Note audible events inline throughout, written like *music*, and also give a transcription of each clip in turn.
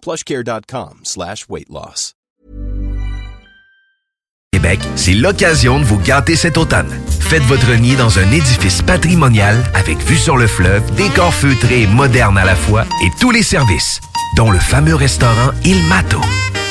plushcare.com slash weight loss. Québec, c'est l'occasion de vous gâter cet automne. Faites votre nid dans un édifice patrimonial avec vue sur le fleuve, décor feutré et moderne à la fois et tous les services, dont le fameux restaurant Il Mato.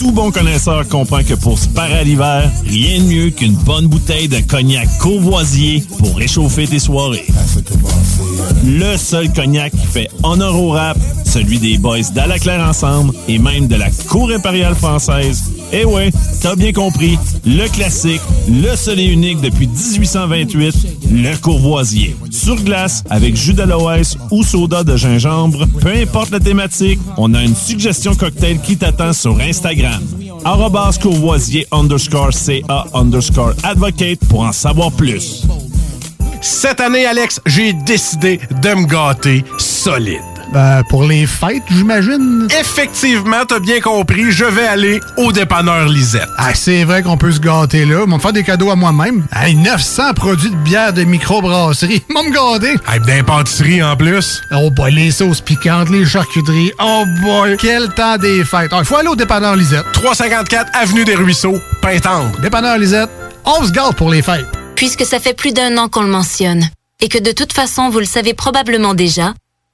Tout bon connaisseur comprend que pour se parer à l'hiver, rien de mieux qu'une bonne bouteille de cognac courvoisier pour réchauffer tes soirées. Le seul cognac qui fait honneur au rap, celui des boys d'Alaclaire Ensemble et même de la Cour impériale française. Eh ouais, t'as bien compris, le classique, le seul et unique depuis 1828, le courvoisier. Sur glace, avec jus d'aloès ou soda de gingembre, peu importe la thématique, on a une suggestion cocktail qui t'attend sur Instagram. Arrobas courvoisier underscore CA underscore advocate pour en savoir plus. Cette année, Alex, j'ai décidé de me gâter solide. Ben, pour les fêtes, j'imagine. Effectivement, t'as bien compris, je vais aller au dépanneur Lisette. Ah, c'est vrai qu'on peut se gâter là. Ils vont me faire des cadeaux à moi-même. Hey, 900 produits de bière de microbrasserie. *laughs* Ils vont me gâter. Hey, d'impantisserie en plus. Oh boy, les sauces piquantes, les charcuteries. Oh boy, quel temps des fêtes. Il faut aller au dépanneur Lisette. 354 Avenue des Ruisseaux, Pintendre. Dépanneur Lisette, on se gâte pour les fêtes. Puisque ça fait plus d'un an qu'on le mentionne, et que de toute façon vous le savez probablement déjà,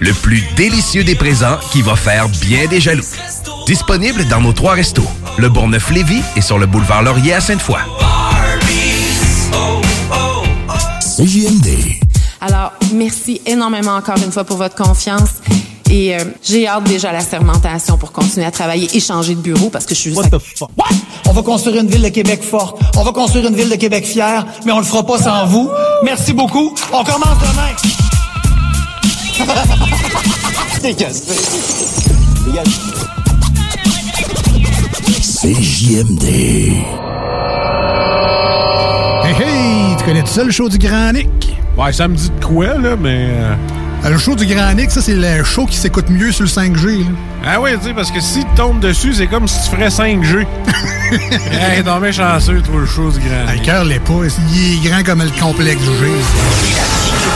le plus délicieux des présents qui va faire bien des jaloux. Disponible dans nos trois restos, le Bourgneuf-Lévis et sur le boulevard Laurier à Sainte-Foy. CJMD. Alors, merci énormément encore une fois pour votre confiance. Et euh, j'ai hâte déjà à la sermentation pour continuer à travailler et changer de bureau parce que je suis juste... What the fuck? What? On va construire une ville de Québec forte. On va construire une ville de Québec fière, mais on le fera pas sans vous. Merci beaucoup. On commence demain. Dégage. Dégage. CJMD. Hey hey, tu connais tout ça le show du Grand Nick? Ouais, ça me dit de quoi, là, mais... euh, Euh, Le show du Grand Nick, ça, c'est le show qui s'écoute mieux sur le 5G. là. Ah oui, tu sais, parce que si tu tombes dessus, c'est comme si tu ferais 5G. *laughs* hey, non, mais chanceux, toi, le show du grand. Ah, Le cœur l'est pas. Il est grand comme le complexe du G.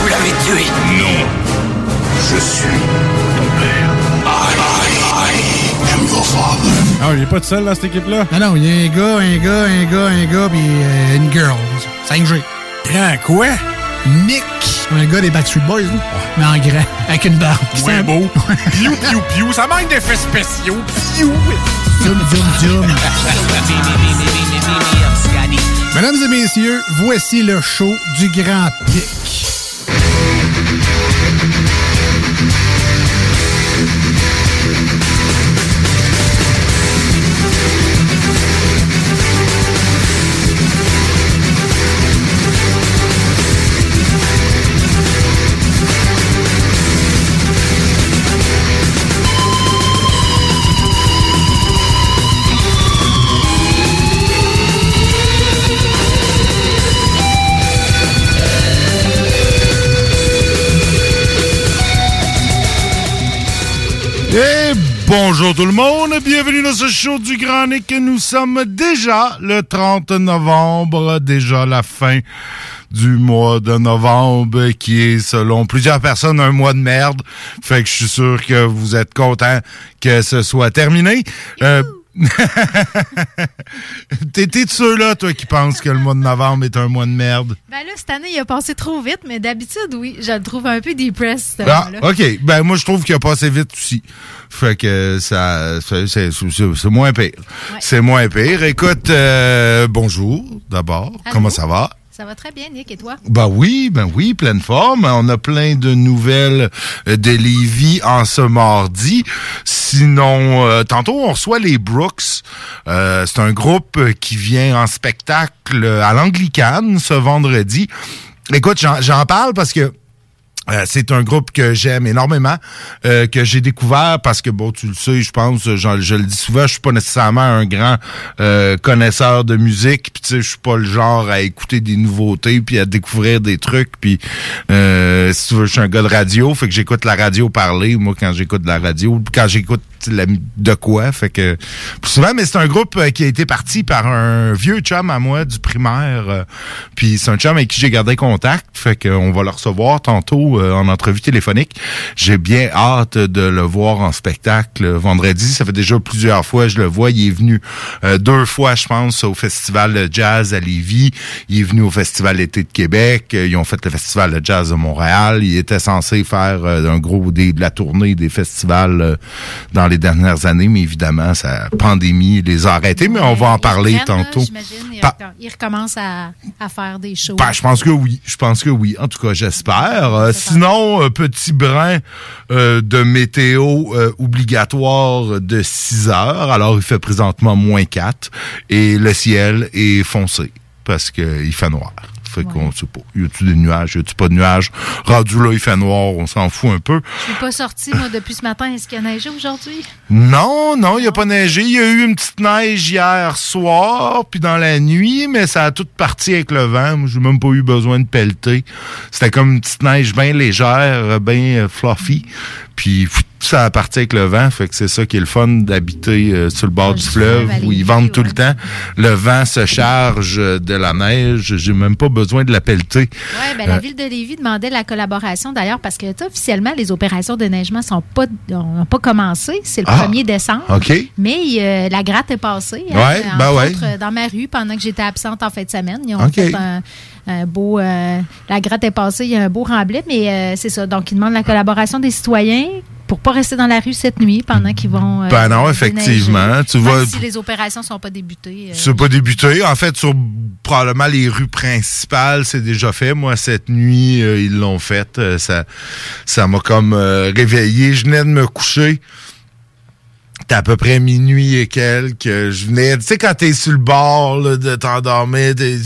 Vous l'avez tué. Non. Je suis ton père. I, I, I am your father. Ah, il est pas tout seul dans cette équipe-là? Non, non, il y a un gars, un gars, un gars, un gars, puis euh, une girl. 5G. Grand quoi? Nick, un gars des Backstreet Boys, hein, mais en grand, avec une barbe. Moins beau. *laughs* Piou, piou, piou. Ça manque d'effets spéciaux. Piou. Zoom, zoom, zoom. Mesdames et messieurs, voici le show du Grand Pic. Bonjour tout le monde, bienvenue dans ce show du Grand Nick. Nous sommes déjà le 30 novembre, déjà la fin du mois de novembre qui est selon plusieurs personnes un mois de merde. Fait que je suis sûr que vous êtes contents que ce soit terminé. Euh, *laughs* T'es de ceux-là, toi, qui pensent que le mois de novembre est un mois de merde? Ben là, cette année, il a passé trop vite, mais d'habitude, oui, je le trouve un peu depressed. ce Ah. OK. Ben, moi, je trouve qu'il a passé vite aussi. Fait que ça, c'est- moins pire. C'est moins pire. Écoute, euh, bonjour, d'abord. Comment ça va? Ça va très bien, Nick, et toi? Ben oui, ben oui, pleine forme. On a plein de nouvelles euh, de Lévis en ce mardi. Sinon, euh, tantôt, on reçoit les Brooks. Euh, c'est un groupe qui vient en spectacle à l'Anglicane ce vendredi. Écoute, j'en parle parce que euh, c'est un groupe que j'aime énormément, euh, que j'ai découvert parce que, bon, tu le sais, je pense, je, le dis souvent, je suis pas nécessairement un grand euh, connaisseur de musique, puis tu sais, je suis pas le genre à écouter des nouveautés, puis à découvrir des trucs, puis euh, si tu veux, je suis un gars de radio, fait que j'écoute la radio parler, moi, quand j'écoute la radio, quand j'écoute de quoi, fait que souvent, mais c'est un groupe euh, qui a été parti par un vieux chum à moi du primaire, euh, puis c'est un chum avec qui j'ai gardé contact, fait qu'on va le recevoir tantôt euh, en entrevue téléphonique. J'ai bien hâte de le voir en spectacle vendredi. Ça fait déjà plusieurs fois je le vois. Il est venu deux fois, je pense, au festival de jazz à Lévis. Il est venu au festival d'été de Québec. Ils ont fait le festival de jazz de Montréal. Il était censé faire un gros des, de la tournée des festivals dans les dernières années, mais évidemment, sa pandémie les a arrêtés. Mais on va en parler Reprennent, là, tantôt. J'imagine, ils, Pa- recom- ils recommencent à, à faire des shows. ben, je pense que oui. Je pense que oui. En tout cas, j'espère. Euh, sinon, euh, petit brin euh, de météo euh, obligatoire de 6 heures. Alors, il fait présentement moins 4 et le ciel est foncé parce qu'il fait noir. Fait qu'on sait pas. Y a-tu des nuages? Y a-tu pas de nuages? Rendu là, il fait noir. On s'en fout un peu. Je suis pas sortie, moi, depuis ce matin. Est-ce qu'il y a neigé aujourd'hui? Non, non, il n'y a pas neigé. Il y a eu une petite neige hier soir, puis dans la nuit, mais ça a tout parti avec le vent. Moi, j'ai même pas eu besoin de pelleter. C'était comme une petite neige bien légère, bien euh, fluffy. Puis pff, ça a parti avec le vent. Fait que c'est ça qui est le fun d'habiter euh, sur le bord du fleuve où ils vendent tout le temps. Le vent se charge de la neige. J'ai même pas besoin de la pelleter. Oui, ben, la Euh, ville de Lévis demandait la collaboration d'ailleurs parce que officiellement, les opérations de neigement sont pas, n'ont pas commencé. C'est le Ah, 1er décembre. OK. Mais euh, la gratte est passée. hein, Ouais, entre ben ouais. autres, dans ma rue, pendant que j'étais absente en fin de semaine. Ils ont fait un, un beau. euh, la gratte est passée, il y a un beau remblai, mais euh, c'est ça. Donc, ils demandent la collaboration des citoyens pour pas rester dans la rue cette nuit pendant qu'ils vont. euh, Ben non, effectivement. Tu vois- si les opérations sont pas débutées. euh, C'est pas débuté. En fait, sur probablement les rues principales, c'est déjà fait. Moi, cette nuit, euh, ils l'ont fait. Euh, ça, ça m'a comme euh, réveillé. Je venais de me coucher. C'était à peu près minuit et quelques. Je venais, tu sais, quand t'es sur le bord là, de t'endormir, t'es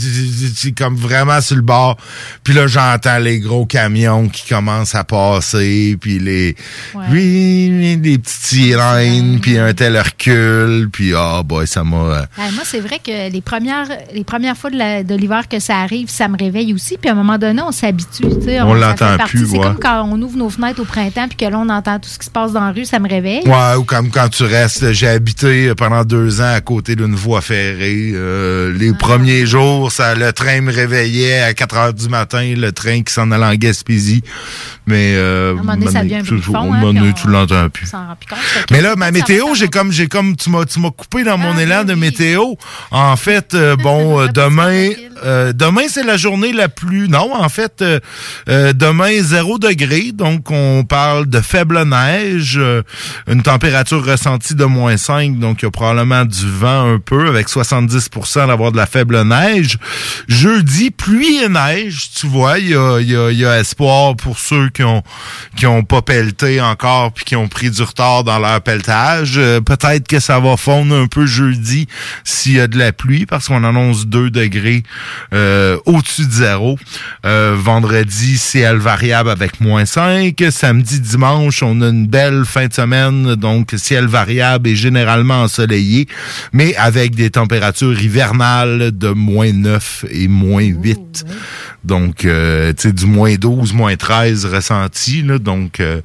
comme vraiment sur le bord. Puis là, j'entends les gros camions qui commencent à passer, puis les, oui, les petites sirènes, puis un tel recul, puis ah, boy, ça m'a... euh, Ouais, moi, c'est vrai que les premières, les premières fois de la- de l'hiver que ça arrive, ça me réveille aussi. Puis à un moment donné, on s'habitue. tu sais, On ça l'entend plus, C'est comme quand on ouvre nos fenêtres au printemps puis que là, on entend tout ce qui se passe dans la rue, ça me réveille. Ouais, ou comme quand tu restes. J'ai habité pendant deux ans à côté d'une voie ferrée. Euh, les Ah. premiers jours, ça, le train me réveillait à 4 heures du matin, le train qui s'en allait en Gaspésie. Mais euh, À un moment donné, ça fond, hein, tu l'entends plus. Compte. Mais là, ma météo, j'ai comme, j'ai comme, tu m'as, tu m'as coupé dans Ah, mon élan de météo. En fait, euh, *laughs* bon, euh, demain, Euh, demain, c'est la journée la plus... Non, en fait, euh, demain, 0 degré. Donc, on parle de faible neige, une température ressentie de moins 5. Donc, il y a probablement du vent un peu, avec 70% d'avoir de la faible neige. Jeudi, pluie et neige. Tu vois, il y a, il y a- il y a espoir pour ceux qui ont qui ont pas pelleté encore puis qui ont pris du retard dans leur pelletage. Euh, Peut-être que ça va fondre un peu jeudi s'il y a de la pluie parce qu'on annonce 2 degrés euh, au-dessus de zéro. Euh, vendredi, ciel variable avec moins 5. Samedi, dimanche, on a une belle fin de semaine, donc ciel variable et généralement ensoleillé, mais avec des températures hivernales de moins 9 et moins 8. Donc, euh, tu sais, du moins 12, moins 13 ressenti. Là, donc, euh,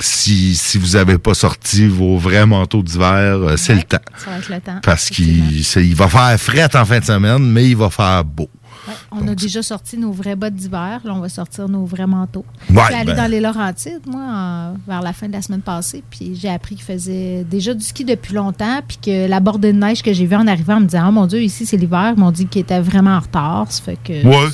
si, si vous avez pas sorti vos vrais manteaux d'hiver, euh, c'est le temps. Ça va être le temps. Parce qu'il il va faire fret en fin de semaine, mais il va faire beau. On a déjà sorti nos vrais bottes d'hiver. Là, on va sortir nos vrais manteaux. Ouais, je suis allée ben- dans les Laurentides, moi, vers la fin de la semaine passée, puis j'ai appris qu'il faisait déjà du ski depuis longtemps, puis que la bordée de neige que j'ai vue en arrivant, en me disant, oh mon Dieu, ici, c'est l'hiver. Ils m'ont dit qu'il était vraiment en retard. Ça fait que. Ouais.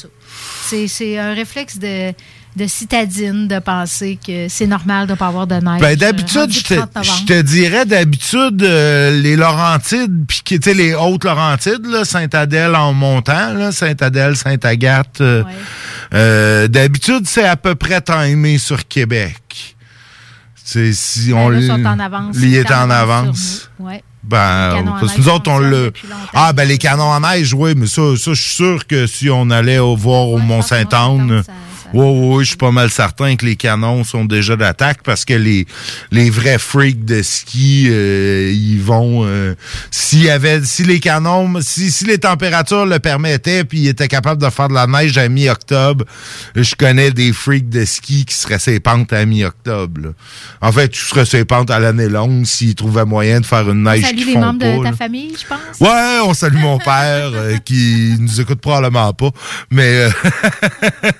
C'est un réflexe de, de citadine de penser que c'est normal de ne pas avoir de neige. Ben, euh, d'habitude, je te, 30 novembre. je te dirais, d'habitude, euh, les Laurentides, puis qui étaient les hautes Laurentides, là, Saint-Adèle en montant, là, Saint-Adèle, Saint-Agathe, euh, euh, d'habitude, c'est à peu près timé sur Québec. C'est si on Ben, l- sont en avance. Il est en avance. Ouais. Ben, parce que nous autres, on le. Ah, ben, les canons à neige, oui, mais ça, ça, je suis sûr que si on allait au voir au Mont-Saint-Anne, oui, oui, je suis pas mal certain que les canons sont déjà d'attaque parce que les, les vrais freaks de ski, euh, ils vont, euh, s'il y avait, si les canons, si, si les températures le permettaient puis ils étaient capables de faire de la neige à mi-octobre, je connais des freaks de ski qui seraient ses pentes à mi-octobre. En fait, tu serais ses pentes à l'année longue s'ils trouvaient moyen de faire une neige Salut qui les membres pas, de là. ta famille, je pense. Ouais, on salue mon *laughs* père euh, qui nous écoute probablement pas, mais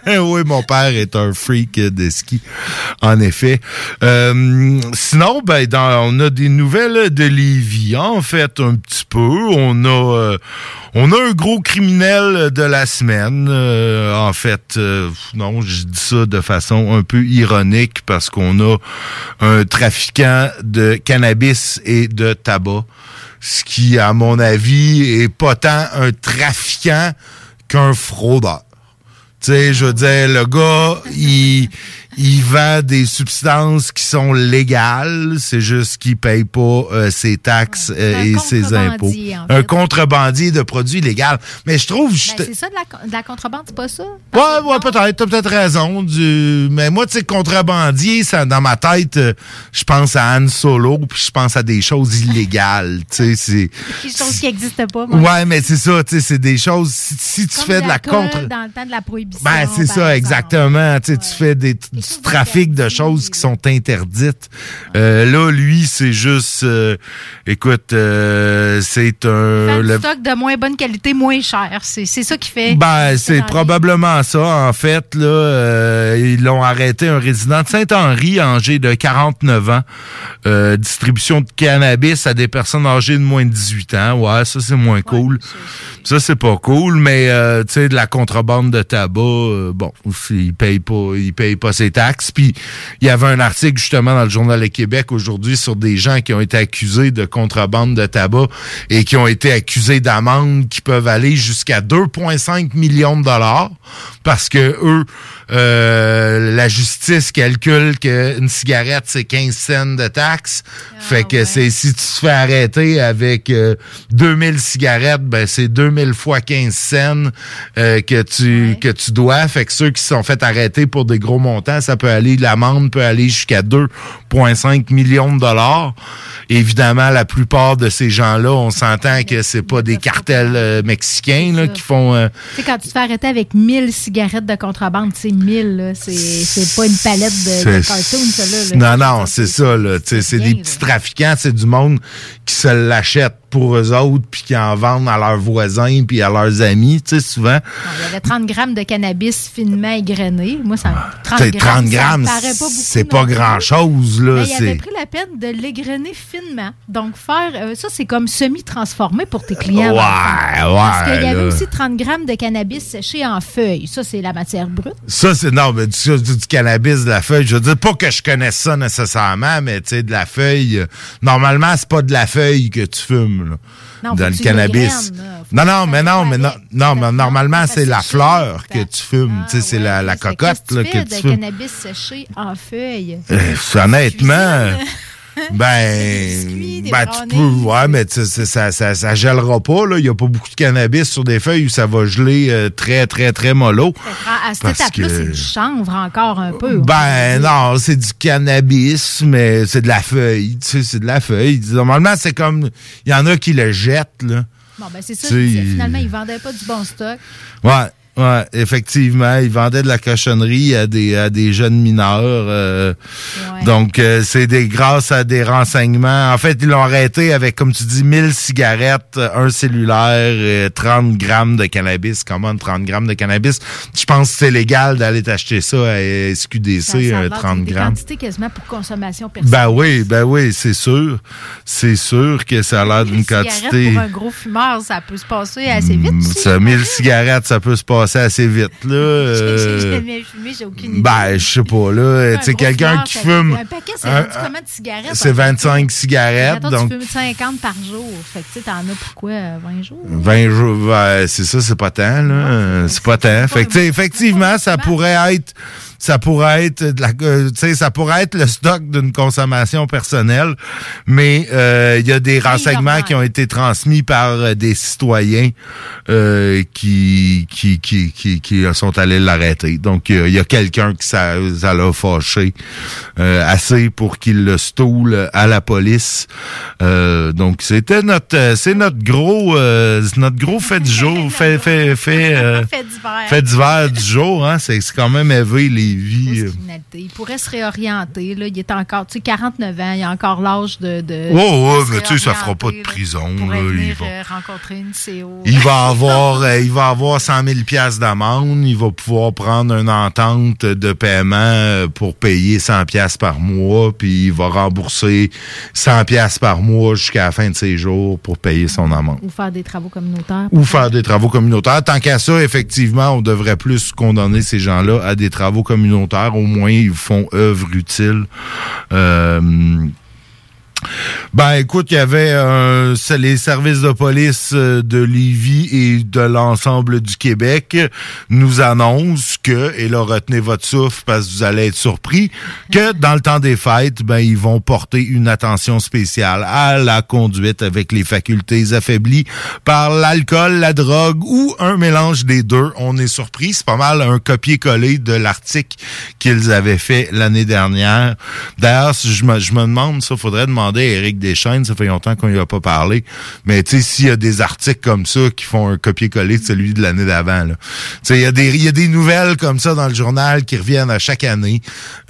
euh, *laughs* oui, mon père est un freak de ski, en effet. Euh, sinon, ben, on a des nouvelles de Lévis, en fait, un petit peu. On a, euh, on a un gros criminel de la semaine. euh, en fait, euh, non, je dis ça de façon un peu ironique parce qu'on a un trafiquant de cannabis et de tabac ce qui, à mon avis, est pas tant un trafiquant qu'un fraudeur. Tu sais, je veux dire, le gars, il, il vend des substances qui sont légales, c'est juste qu'il paye pas euh, ses taxes euh, un et ses impôts. Un contrebandier de produits légaux. Mais je trouve... Ben, c'est ça de la, de la contrebande, c'est pas ça? Ouais, ouais, peut-être. T'as peut-être raison. Du... Mais moi, tu sais, contrebandier, ça, dans ma tête, euh, je pense à Anne Solo, puis je pense à des choses illégales. Tu sais, c'est. *laughs* Des choses qui n'existent pas. moi. Ouais, mais c'est ça, tu sais, c'est des choses. Si, si tu Comme fais de la contre. Dans le temps de la prohibition. Ben, c'est ça, exemple. exactement. Tu sais, tu fais des, du trafic de choses qui sont interdites. Euh, là, lui, c'est juste, euh, écoute, euh, c'est un... Le- stock de moins bonne qualité, moins cher. C'est ça qui fait. Ben, c'est probablement ça, en fait. Là, euh, ils l'ont arrêté un résident de Saint-Henri, âgé de 49 ans. Euh, distribution de cannabis à des personnes âgées de moins de 18 ans. Ouais, ça, c'est moins cool. Ça, c'est pas cool, mais euh, tu sais, de la contrebande de tabac, bon, il paye pas, il paye pas ses taxes. Puis il y avait un article justement dans le Journal de Québec aujourd'hui sur des gens qui ont été accusés de contrebande de tabac et qui ont été accusés d'amendes qui peuvent aller jusqu'à 2,5 millions de dollars parce que eux, euh, la justice calcule qu'une cigarette c'est 15 cents de taxes. fait que c'est si tu te fais arrêter avec euh, 2000 cigarettes, ben c'est 2000 fois 15 cents euh, que tu que tu dois. Fait que ceux qui se sont fait arrêter pour des gros montants, ça peut aller l'amende peut aller jusqu'à 2,5 millions de dollars. Évidemment, la plupart de ces gens-là, on s'entend que c'est pas des cartels euh, mexicains là, qui font euh, Tu sais, quand tu te fais arrêter avec 1000 cigarettes de contrebande, c'est 1000, là. C'est pas une palette de, de C'est- cartoon, ça, là. Non, non, c'est ça, C'est des petits trafiquants, c'est du monde qui se l'achète pour eux autres, puis qu'ils en vendent à leurs voisins, puis à leurs amis, tu sais, souvent. Il y avait 30 grammes de cannabis finement égrené. Moi, ça, 30 T'sais, grammes, 30 ça me grammes, paraît pas beaucoup. c'est pas grand-chose, là. Mais il avait pris la peine de l'égrener finement. Donc, faire euh, ça, c'est comme semi-transformé pour tes clients. Ouais, fond. Parce ouais, qu'il y avait là. aussi 30 grammes de cannabis séché en feuilles. Ça, c'est la matière brute. Ça, c'est non, mais du, du- du cannabis, de la feuille. Je veux dire, pas que je connaisse ça nécessairement, mais tu sais, de la feuille. euh, normalement, c'est pas de la feuille que tu fumes, là. Non, dans le cannabis. Non, non, mais non, mais non, non, mais normalement, c'est la fleur que tu fumes. tu sais, c'est la, la cocotte, là, que tu fumes. cannabis séché en feuilles? Euh, honnêtement, *laughs* ben, biscuits, ben tu peux, ouais, mais ça, ça, ça gèlera pas, là. Il y a pas beaucoup de cannabis sur des feuilles où ça va geler euh, très, très, très mollo. À cette étape-là, que- c'est du chanvre encore un peu. Ben non, c'est du cannabis, mais c'est de la feuille. Tu sais, c'est de la feuille. Normalement, c'est comme. Il y en a qui le jettent, là. Bon, ben c'est ça. Finalement, ils vendaient pas du bon stock. Ouais. Ouais, effectivement, ils vendaient de la cochonnerie à des à des jeunes mineurs. euh, Donc euh, c'est des grâce à des renseignements. En fait, ils l'ont arrêté avec comme tu dis 1000 cigarettes, un cellulaire, et 30 grammes de cannabis. Comment 30 grammes de cannabis Je pense que c'est légal d'aller t'acheter ça à SQDC, a euh, l'air 30 des grammes. quantités quasiment pour consommation personnelle. Ben oui, ben oui, c'est sûr. C'est sûr que ça a l'air d'une quantité. Pour un gros fumeur, ça peut se passer assez vite. aussi. Ça, 1000 cigarettes, ça peut se passer assez vite, là. *laughs* J'ai euh, jamais fumé, j'ai aucune idée. Ben, je sais pas, là. Tu sais, quelqu'un qui fume. Un paquet, c'est rendu combien de cigarettes? C'est un 25 paquet? cigarettes, donc tu fumes 50 par jour. Fait que tu sais, t'en as pour quoi? euh, 20 jours? 20 jours, ben, c'est ça, c'est pas tant, là. C'est pas tant. Fait que, tu sais, effectivement, ça pourrait être, ça pourrait être de la, euh, tu sais, ça pourrait être le stock d'une consommation personnelle, mais euh, il y a des renseignements qui ont été transmis par euh, des citoyens euh, qui, qui, qui, qui, qui sont allés l'arrêter. Donc, euh, il y a quelqu'un qui ça, ça l'a fâché euh, assez pour qu'il le stoule à la police. Euh, donc, c'était notre, euh, c'est notre gros, euh, notre gros fait du jour, *laughs* fait, fait, fait, euh, Fait d'hiver. du jour. Hein, c'est c'est quand même élevé les criminalité. Il pourrait se réorienter. Là. Il est encore, tu sais, 49 ans. Il a encore l'âge de. de Oh, ouais, mais tu sais, ça fera pas de là. prison. Là, il va- euh, rencontrer une CO. Il va *laughs* avoir, euh, il va avoir 100 000 pièces d'amende. Il va pouvoir prendre une entente de paiement euh, pour payer 100 pièces par mois, puis il va rembourser 100 pièces par mois jusqu'à la fin de ses jours pour payer son amende. Ou faire des travaux communautaires. Ou faire des travaux communautaires. Tant qu'à ça, effectivement, on devrait plus condamner ces gens-là à des travaux communautaires. Au moins, ils font œuvre utile. Euh, ben, écoute, il y avait euh, les services de police euh, de Lévis et de l'ensemble du Québec nous annoncent que, et là, retenez votre souffle parce que vous allez être surpris, que *laughs* dans le temps des fêtes, ben, ils vont porter une attention spéciale à la conduite avec les facultés affaiblies par l'alcool, la drogue ou un mélange des deux. On est surpris. C'est pas mal un copier-coller de l'article qu'ils avaient fait l'année dernière. D'ailleurs, je me, je me demande, ça, faudrait demander à Éric Deschaines, ça fait longtemps qu'on lui a pas parlé, mais tu sais, s'il y a des articles comme ça qui font un copier-coller de celui de l'année d'avant. Tu sais, il y a des, il y a des nouvelles comme ça dans le journal qui reviennent à chaque année.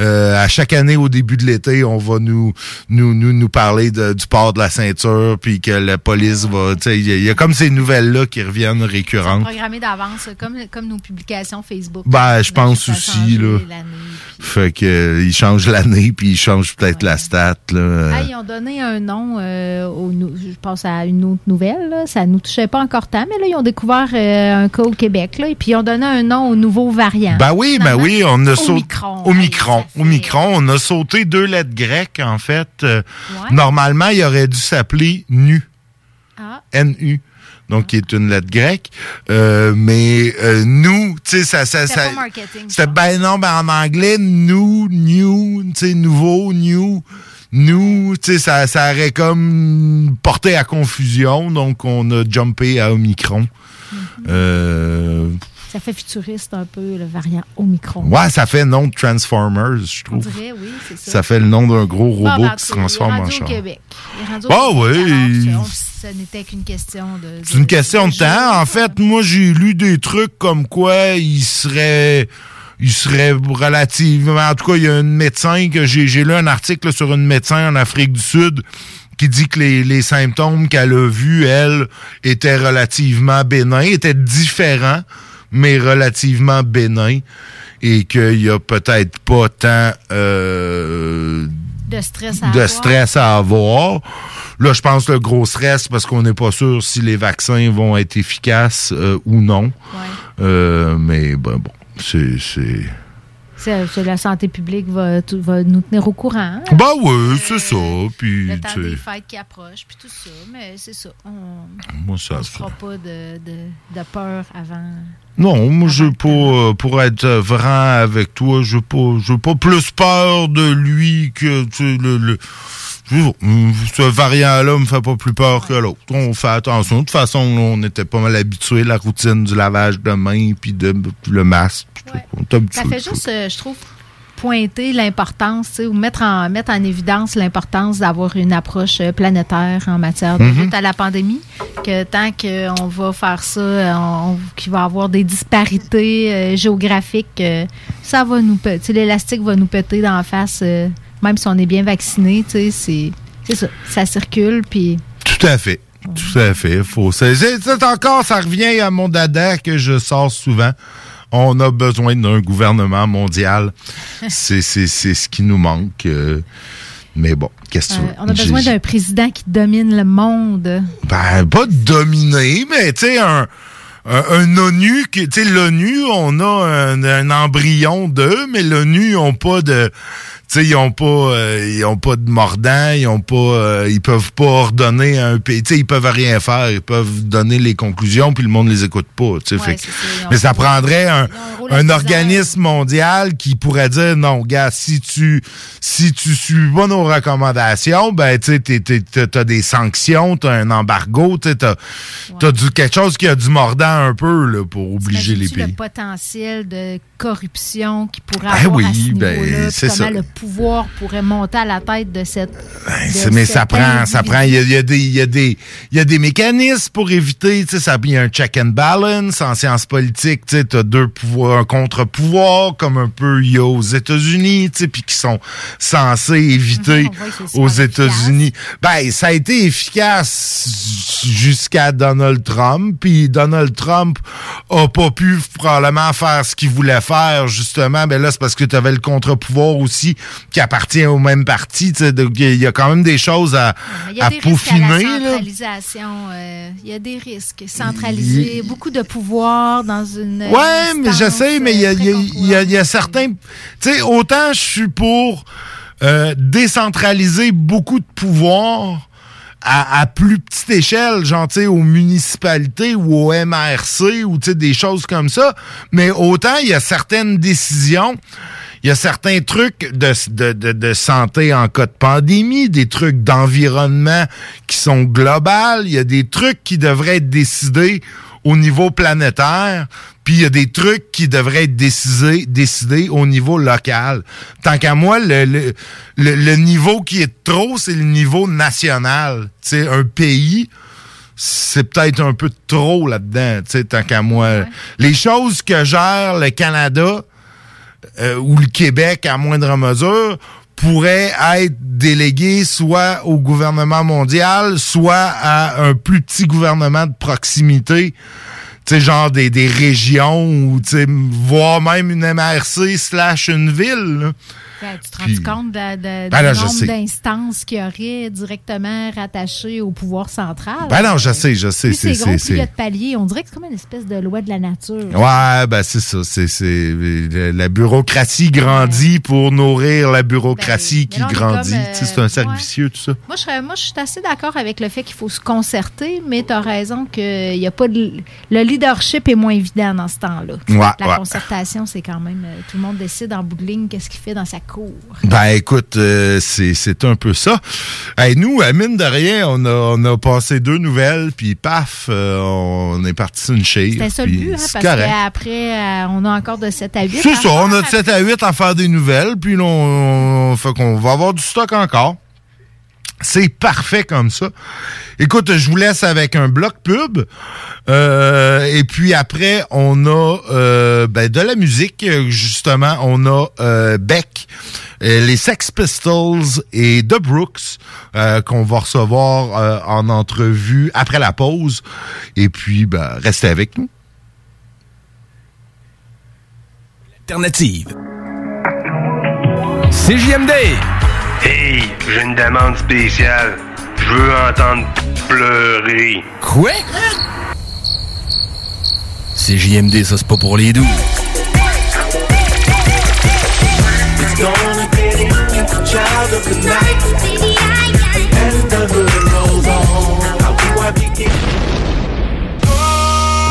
Euh, à chaque année, au début de l'été, on va nous, nous, nous, nous parler de- du port de la ceinture, puis que la police va, tu sais, il y, a- il y a comme ces nouvelles-là qui reviennent récurrentes. Programmé d'avance, comme, comme nos publications Facebook. Ben, je pense aussi, là. l'année. Fait que, euh, ils changent l'année, puis ils changent peut-être la stat, là. Ah, ils ont donné un nom, euh, au je pense à une autre nouvelle. Là. Ça nous touchait pas encore tant, mais là, ils ont découvert euh, un cas au Québec. Là, et puis, ils ont donné un nom au nouveau variant. Ben oui, ben oui, on a sauté. Omicron. Omicron. Omicron. On a sauté deux lettres grecques, en fait. Euh, Ouais. Normalement, il aurait dû s'appeler NU. Ah. N-U. Donc, qui est une lettre grecque. Euh, mais euh, nous, tu sais, ça. ça, ça C'était, ben non, ben en anglais, nous, new, tu sais, nouveau, new. Nous, tu sais, ça, ça aurait comme porté à confusion, donc on a jumpé à Omicron. Mm-hmm. Euh, Ça fait futuriste un peu, le variant Omicron. Ouais, ça fait nom de Transformers, je On trouve. dirait, oui, c'est ça. Ça fait le nom d'un gros robot ben, qui se transforme en char. au Québec. Ah Québec, oui. alors, on- Ce n'était qu'une question de. C'est une question de temps. En fait, moi, j'ai lu des trucs comme quoi il serait il serait relativement... En tout cas, il y a une médecin que j'ai j'ai lu un article sur une médecin en Afrique du Sud qui dit que les, les symptômes qu'elle a vus, elle, étaient relativement bénins, étaient différents, mais relativement bénins, et qu'il y a peut-être pas tant euh, De stress à de avoir. stress à avoir. Là, je pense le gros stress parce qu'on n'est pas sûr si les vaccins vont être efficaces euh, ou non. Euh, mais ben, bon, c'est... c'est- C'est- la santé publique va, tout- va nous tenir au courant. hein. Ben oui, c'est ça. Puis, Le temps des fêtes qui approchent, puis tout ça. Mais c'est ça. On ne se fera pas de, de, de peur avant. Non, moi, je pas, euh, pour être euh, franc avec toi, je veux pas, pas plus peur de lui que, tu le, le- ce variant-là me fait pas plus peur que l'autre. On fait attention. De toute façon, on était pas mal habitués à la routine du lavage de mains, puis de, le masque. tout. On. Ça fait juste, euh, je trouve, pointer l'importance, ou mettre en, mettre en évidence l'importance d'avoir une approche euh, planétaire en matière de Mhm. lutte à la pandémie. Que tant qu'on va faire ça, euh, qu'il va y avoir des disparités euh, géographiques, euh, ça va nous L'élastique va nous péter dans la face, euh, même si on est bien vacciné, tu sais, c'est ça. Ça circule, puis. Tout à fait. Tout à fait. Faut, c'est, encore, ça revient à mon dada que je sors souvent. On a besoin d'un gouvernement mondial. c'est, ce qui nous manque. euh, mais bon, qu'est-ce que tu euh, veux? on a besoin d'un président qui domine le monde. Ben, pas de dominer, mais tu sais, un, un, un ONU, tu sais, l'ONU, on a un, un embryon d'eux, mais l'ONU, ils ont pas de. Tu sais, ils ont pas, euh, ils ont pas de mordant, ils ont pas, euh, ils peuvent pas ordonner un pays. Tu sais, ils peuvent rien faire, ils peuvent donner les conclusions, puis le monde les écoute pas. Tu sais, Ouais, fait ça, mais ça prendrait un, un organisme mondial qui pourrait dire non, gars, si tu si tu suis pas nos recommandations, ben tu sais, t'es- t'es- t'as t'as des sanctions, t'as un embargo, tu t'as t'as du quelque chose qui a du mordant un peu là, pour obliger les Imagines-tu le pays. potentiel de corruption qui pourrait Ben avoir à oui, ce ben, c'est ça. le pouvoir pourrait monter à la tête de cette. de C'est- mais ça cet prend, ça prend, il y a, y a des, il y a des, il y a des mécanismes pour éviter, tu sais, ça, il y a un check and balance en sciences politiques, tu sais, t'as deux pouvoirs, un contre-pouvoir, comme un peu il y a aux États-Unis, tu sais, puis qui sont censés éviter aux États-Unis. Ben, ça a été efficace jusqu'à Donald Trump, puis Donald Trump a pas pu probablement faire ce qu'il voulait faire, justement, ben là, c'est parce que tu avais le contre-pouvoir aussi qui appartient au même parti, il y a quand même des choses à, Il y a à des risques à la peaufiner, centralisation. euh, il y a des risques. Centraliser beaucoup de pouvoir dans une. Ouais, mais je sais, mais il y a, y y certains. Tu sais, autant je suis pour euh, décentraliser beaucoup de pouvoir à, à plus petite échelle, genre, aux municipalités ou au MRC ou, des choses comme ça. Mais autant il y a certaines décisions. Il y a certains trucs de, de, de, de santé en cas de pandémie, des trucs d'environnement qui sont globales. Il y a des trucs qui devraient être décidés au niveau planétaire, puis il y a des trucs qui devraient être décidés, décidés au niveau local. Tant qu'à moi, le, le, le- le niveau qui est trop, c'est le niveau national. Sais, un pays, c'est peut-être un peu trop là-dedans, tu sais, tant qu'à moi. Les choses que gère le Canada euh, ou le Québec à moindre mesure pourraient être déléguées soit au gouvernement mondial, soit à un plus petit gouvernement de proximité. Tu genre des, des régions ou, voire même une MRC slash une ville. Tu te rends compte de, de- Ben du nombre d'instances qui auraient directement rattaché au pouvoir central? Ben non, je sais, je sais. C'est gros, plus il y a de paliers. On dirait que c'est comme une espèce de loi de la nature. Ouais, ben c'est ça. C'est, la bureaucratie grandit pour nourrir la bureaucratie qui Ben, est grandit. c'est un euh, cercle ouais. vicieux, tout ça. Moi, je, serais- moi, je suis assez d'accord avec le fait qu'il faut se concerter, mais tu as raison que y a pas de, le leadership est moins évident dans ce temps-là. Ouais, la concertation, c'est quand même. euh, Tout le monde décide en bout de ligne qu'est-ce qu'il fait dans sa cour. Ben écoute, euh, c'est, un peu ça. Hey, nous, à mine de rien, on a, on a passé deux nouvelles, puis paf, euh, on est parti sur une chaise. C'était ça le but, hein, parce qu'après, euh, on a encore de 7 à 8. C'est à ça, on a de faire. 7 à 8 à faire des nouvelles, puis on, on fait qu'on va avoir du stock encore. C'est parfait comme ça. Écoute, je vous laisse avec un bloc pub. Euh, et puis après, on a euh, ben, de la musique. Justement, on a euh, Beck euh, les Sex Pistols et The Brooks qu'on va recevoir en entrevue après la pause. Et puis, ben, restez avec nous. Alternative. CJMD. J'ai une demande spéciale. Je veux entendre pleurer. Quoi? CJMD, ça c'est pas pour les doux. It's gonna be the child of the night.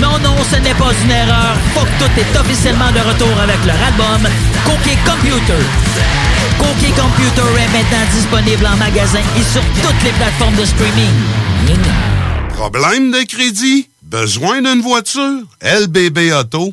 Non, non, ce n'est pas une erreur. Que tout est officiellement de retour avec leur album Cookie Computer. Cookie Computer est maintenant disponible en magasin et sur toutes les plateformes de streaming. Problème de crédit? Besoin d'une voiture? LBBauto.com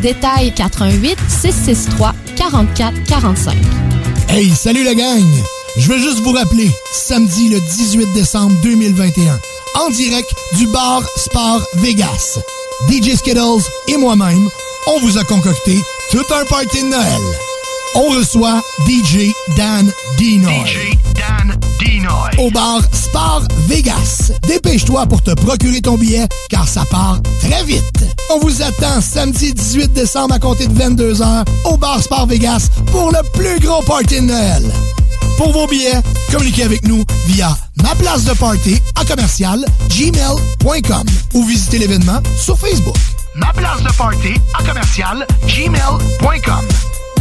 détails 88 663 44 45. Hey, salut la gang! Je veux juste vous rappeler, samedi le 18 décembre 2021, en direct du bar Sport Vegas. DJ Skittles et moi-même, on vous a concocté tout un party de Noël. On reçoit DJ Dan Dinoy. DJ Dan Dinoy. Au bar Sport Vegas. Dépêche-toi pour te procurer ton billet car ça part très vite. On vous attend samedi 18 décembre à compter de 22h au bar Sport Vegas pour le plus gros party de Noël. Pour vos billets, communiquez avec nous via ma place de party à commercial gmail.com ou visitez l'événement sur Facebook. Ma place de party à commercial gmail.com.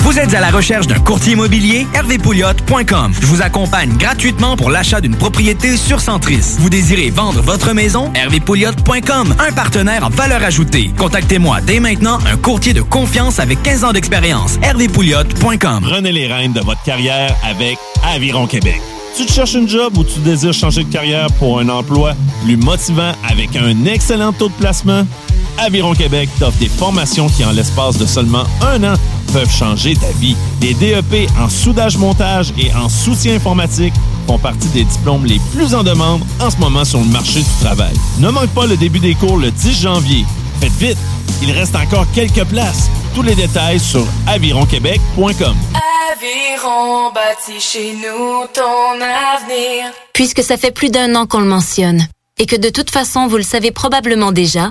Vous êtes à la recherche d'un courtier immobilier? hervépouliot.com. Je vous accompagne gratuitement pour l'achat d'une propriété sur Centris. Vous désirez vendre votre maison? hervépouliot.com. Un partenaire en valeur ajoutée. Contactez-moi dès maintenant un courtier de confiance avec 15 ans d'expérience. hervépouliot.com. Prenez les rênes de votre carrière avec Aviron Québec. Tu te cherches une job ou tu désires changer de carrière pour un emploi plus motivant avec un excellent taux de placement? Aviron Québec t'offre des formations qui, en l'espace de seulement un an, peuvent changer ta vie. Des DEP en soudage-montage et en soutien informatique font partie des diplômes les plus en demande en ce moment sur le marché du travail. Ne manque pas le début des cours le 10 janvier. Faites vite, il reste encore quelques places. Tous les détails sur avironquebec.com. Aviron bâti chez nous ton avenir. Puisque ça fait plus d'un an qu'on le mentionne, et que de toute façon vous le savez probablement déjà,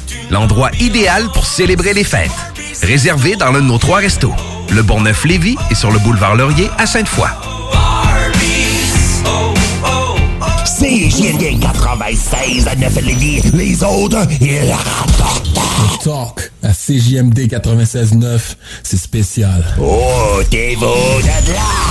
L'endroit idéal pour célébrer les fêtes. Réservé dans l'un de nos trois restos. Le Bonneuf-Lévis et sur le boulevard Laurier à Sainte-Foy. CJMD 96 à 9 Lévis. Les autres, ils rapportent. Talk à CJMD 96.9, c'est spécial. Oh, t'es beau de là!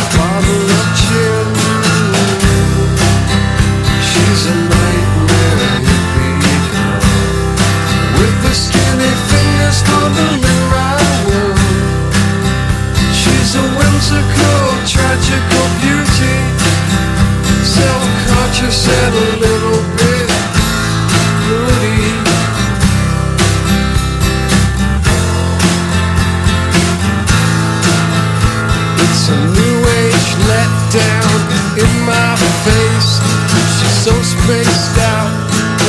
self-conscious a little bit moody. It's a new age letdown in my face. She's so spaced out,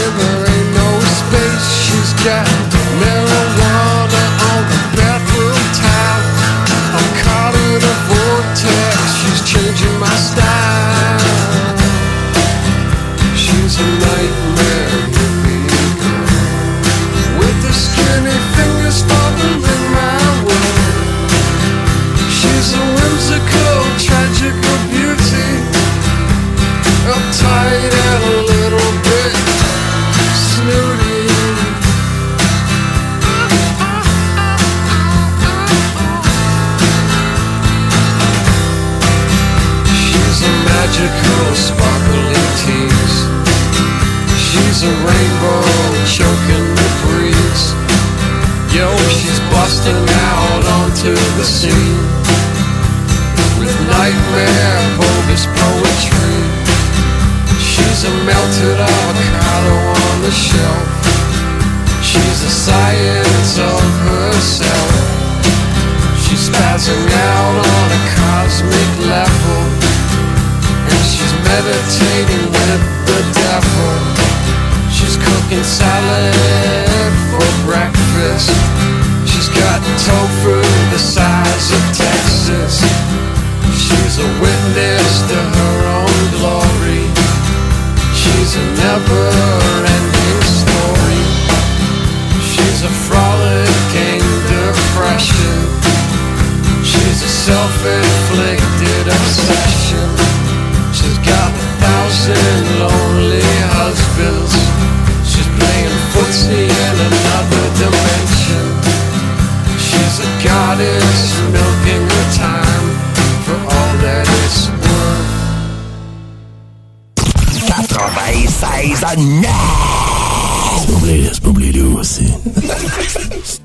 and there ain't no space. She's got rainbow choking the breeze. Yo, she's busting out onto the scene with nightmare bogus poetry. She's a melted avocado on the shelf. She's a science of herself. She's spazzing out on a cosmic level. And she's meditating with the devil. She's cooking salad for breakfast. She's got tofu the size of Texas. She's a witness to her own glory. She's a never-ending story. She's a frolicking depression. She's a self-inflicted obsession. She's got a thousand lonely husbands. She's in another dimension. She's a goddess milking her time for all that it's worth. 96 à 9! C'est pas oublié, c'est pas oublié *laughs*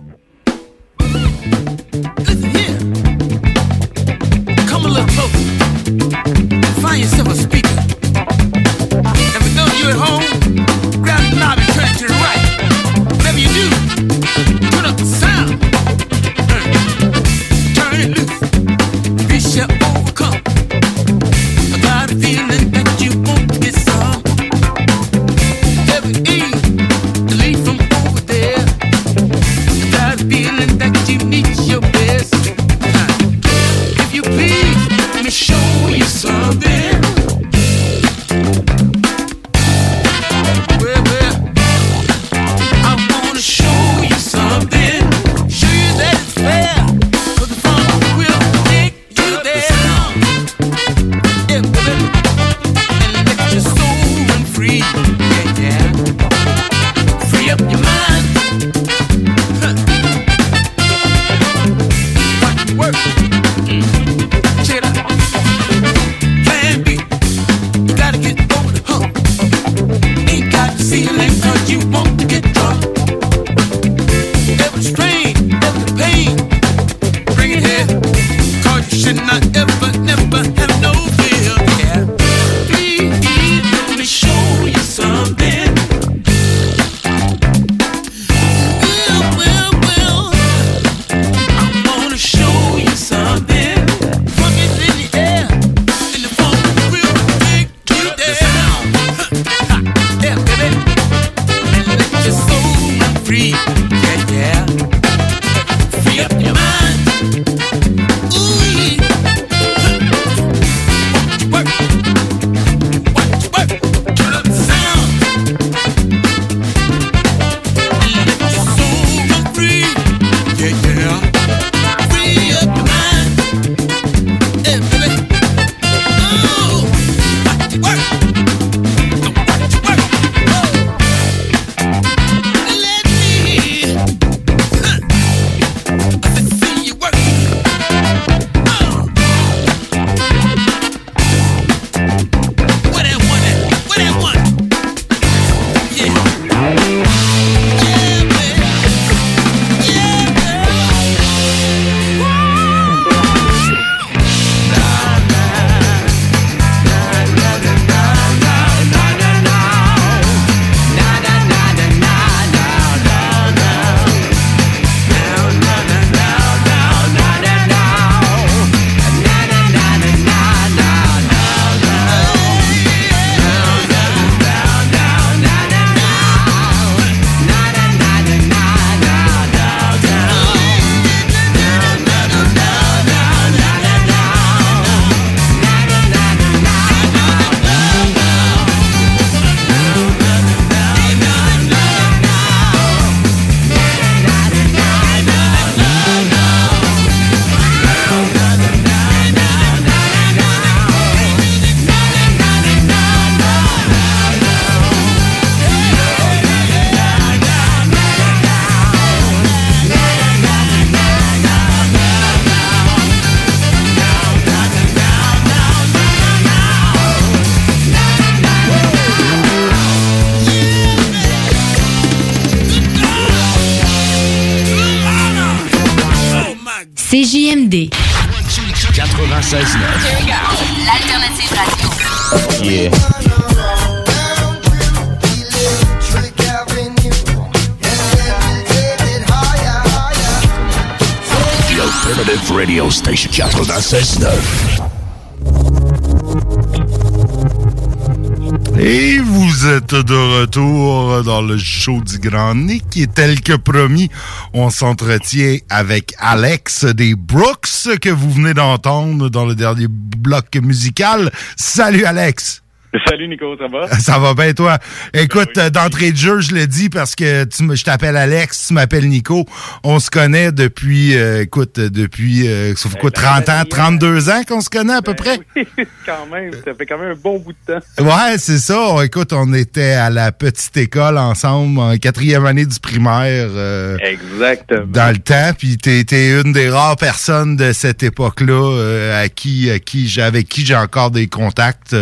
de retour dans le show du Grand Nick et tel que promis, on s'entretient avec Alex des Brooks que vous venez d'entendre dans le dernier bloc musical. Salut Alex! *laughs* Salut Nico, ça va? Ça va bien toi? Écoute, euh, d'entrée de jeu, je le dis parce que tu je t'appelle Alex, tu m'appelles Nico. On se connaît depuis, euh, écoute, euh, depuis, euh, ça fait quoi, 30 ans, 32 ans qu'on se connaît à peu près? *laughs* quand même, ça fait quand même un bon bout de temps. Ouais, c'est ça. Écoute, on était à la petite école ensemble en quatrième année du primaire. euh, Exactement. Dans le temps, puis t'es t'es une des rares personnes de cette époque-là euh, à qui, à qui j'ai encore des contacts.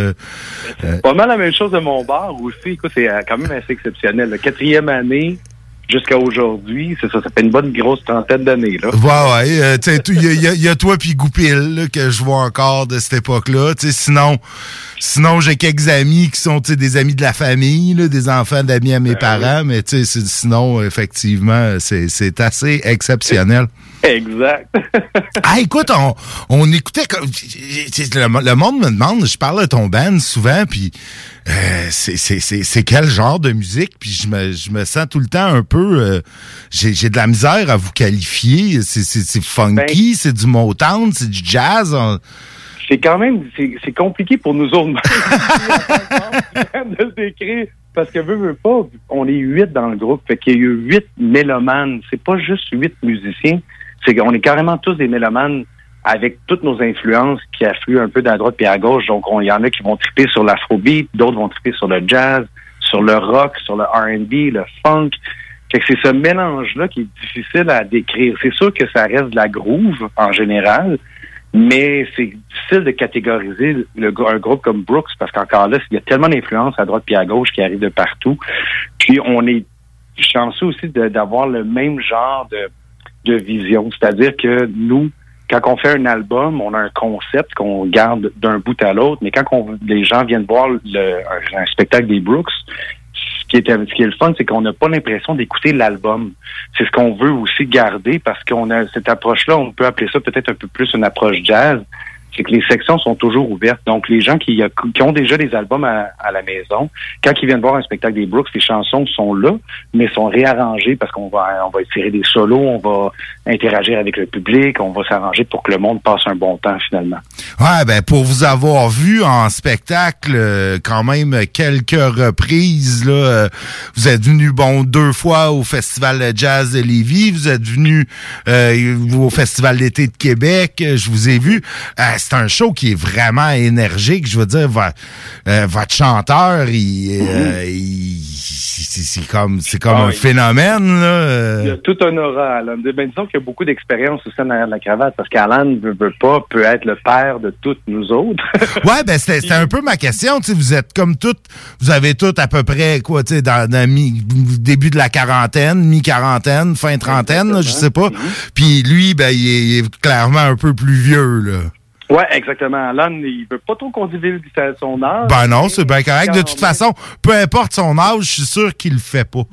Euh, Pas mal la même chose de mon bar aussi. Écoute, c'est euh, quand même assez exceptionnel. La quatrième année jusqu'à aujourd'hui, c'est ça, ça fait une bonne grosse trentaine d'années. là. Ouais, ouais. euh, Il y, a- y y toi puis Goupil là, que je vois encore de cette époque-là. Sinon, sinon j'ai quelques amis qui sont des amis de la famille, là, des enfants d'amis à mes parents, mais sinon, effectivement, c'est assez exceptionnel. Exact. *laughs* Ah, écoute, on, on écoutait comme. Le, le monde me demande, je parle de ton band souvent, puis euh, c'est- quel genre de musique, puis je me, je me sens tout le temps un peu. euh, J'ai de la misère à vous qualifier. C'est- c'est funky, c'est du Motown, c'est du jazz. on- C'est quand même, c'est compliqué pour nous autres *laughs* de décrire. Parce que veux, veux pas, on est huit dans le groupe, fait qu'il y a eu huit mélomanes. C'est pas juste huit musiciens, c'est qu'on est carrément tous des mélomanes avec toutes nos influences qui affluent un peu d'à droite puis à gauche. Donc, on- il y en a qui vont triper sur l'afrobeat, d'autres vont triper sur le jazz, sur le rock, sur le R&B, le funk. Fait que c'est ce mélange-là qui est difficile à décrire. C'est sûr que ça reste la groove en général, mais c'est difficile de catégoriser un groupe comme Brooks parce qu'encore là, il y a tellement d'influences à droite puis à gauche qui arrivent de partout. Puis on est chanceux aussi d'avoir le même genre de, vision. C'est-à-dire que nous, quand on fait un album, on a un concept qu'on garde d'un bout à l'autre, mais quand les gens viennent voir un spectacle des Brooks, ce qui est, ce qui est le fun, c'est qu'on n'a pas l'impression d'écouter l'album. C'est ce qu'on veut aussi garder parce qu'on a cette approche-là, on peut appeler ça peut-être un peu plus une approche jazz. C'est que les sections sont toujours ouvertes. Donc, les gens qui, ont déjà des albums à, la maison, quand ils viennent voir un spectacle des Brooks, les chansons sont là, mais sont réarrangées parce qu'on va, on va tirer des solos, on va interagir avec le public, on va s'arranger pour que le monde passe un bon temps finalement. Ouais, ben pour vous avoir vu en spectacle euh, quand même quelques reprises là, euh, vous êtes venu bon deux fois au festival de jazz de Lévis, vous êtes venu euh, au festival d'été de Québec, je vous ai vu. C'est un show qui est vraiment énergique, je veux dire euh, votre chanteur, il, euh, il- c'est comme c'est comme Ah un phénomène là. euh. Il y a tout un aura, Alan. Ben, disons qu'il y a beaucoup d'expérience aussi en arrière de la cravate, parce qu'Alan veut, veut pas, peut être le père de toutes nous autres. *laughs* Ouais, ben c'était un peu ma question. Vous êtes comme toutes, vous avez toutes à peu près quoi, tu sais, dans, dans mi- début de la quarantaine, mi-quarantaine, fin trentaine, là, je sais pas. Puis lui, ben il est, il est clairement un peu plus vieux là. Ouais, exactement. Alan, il veut pas trop qu'on divulgue son âge. Ben non, c'est bien correct. De toute façon, peu importe son âge, je suis sûr qu'il le fait pas.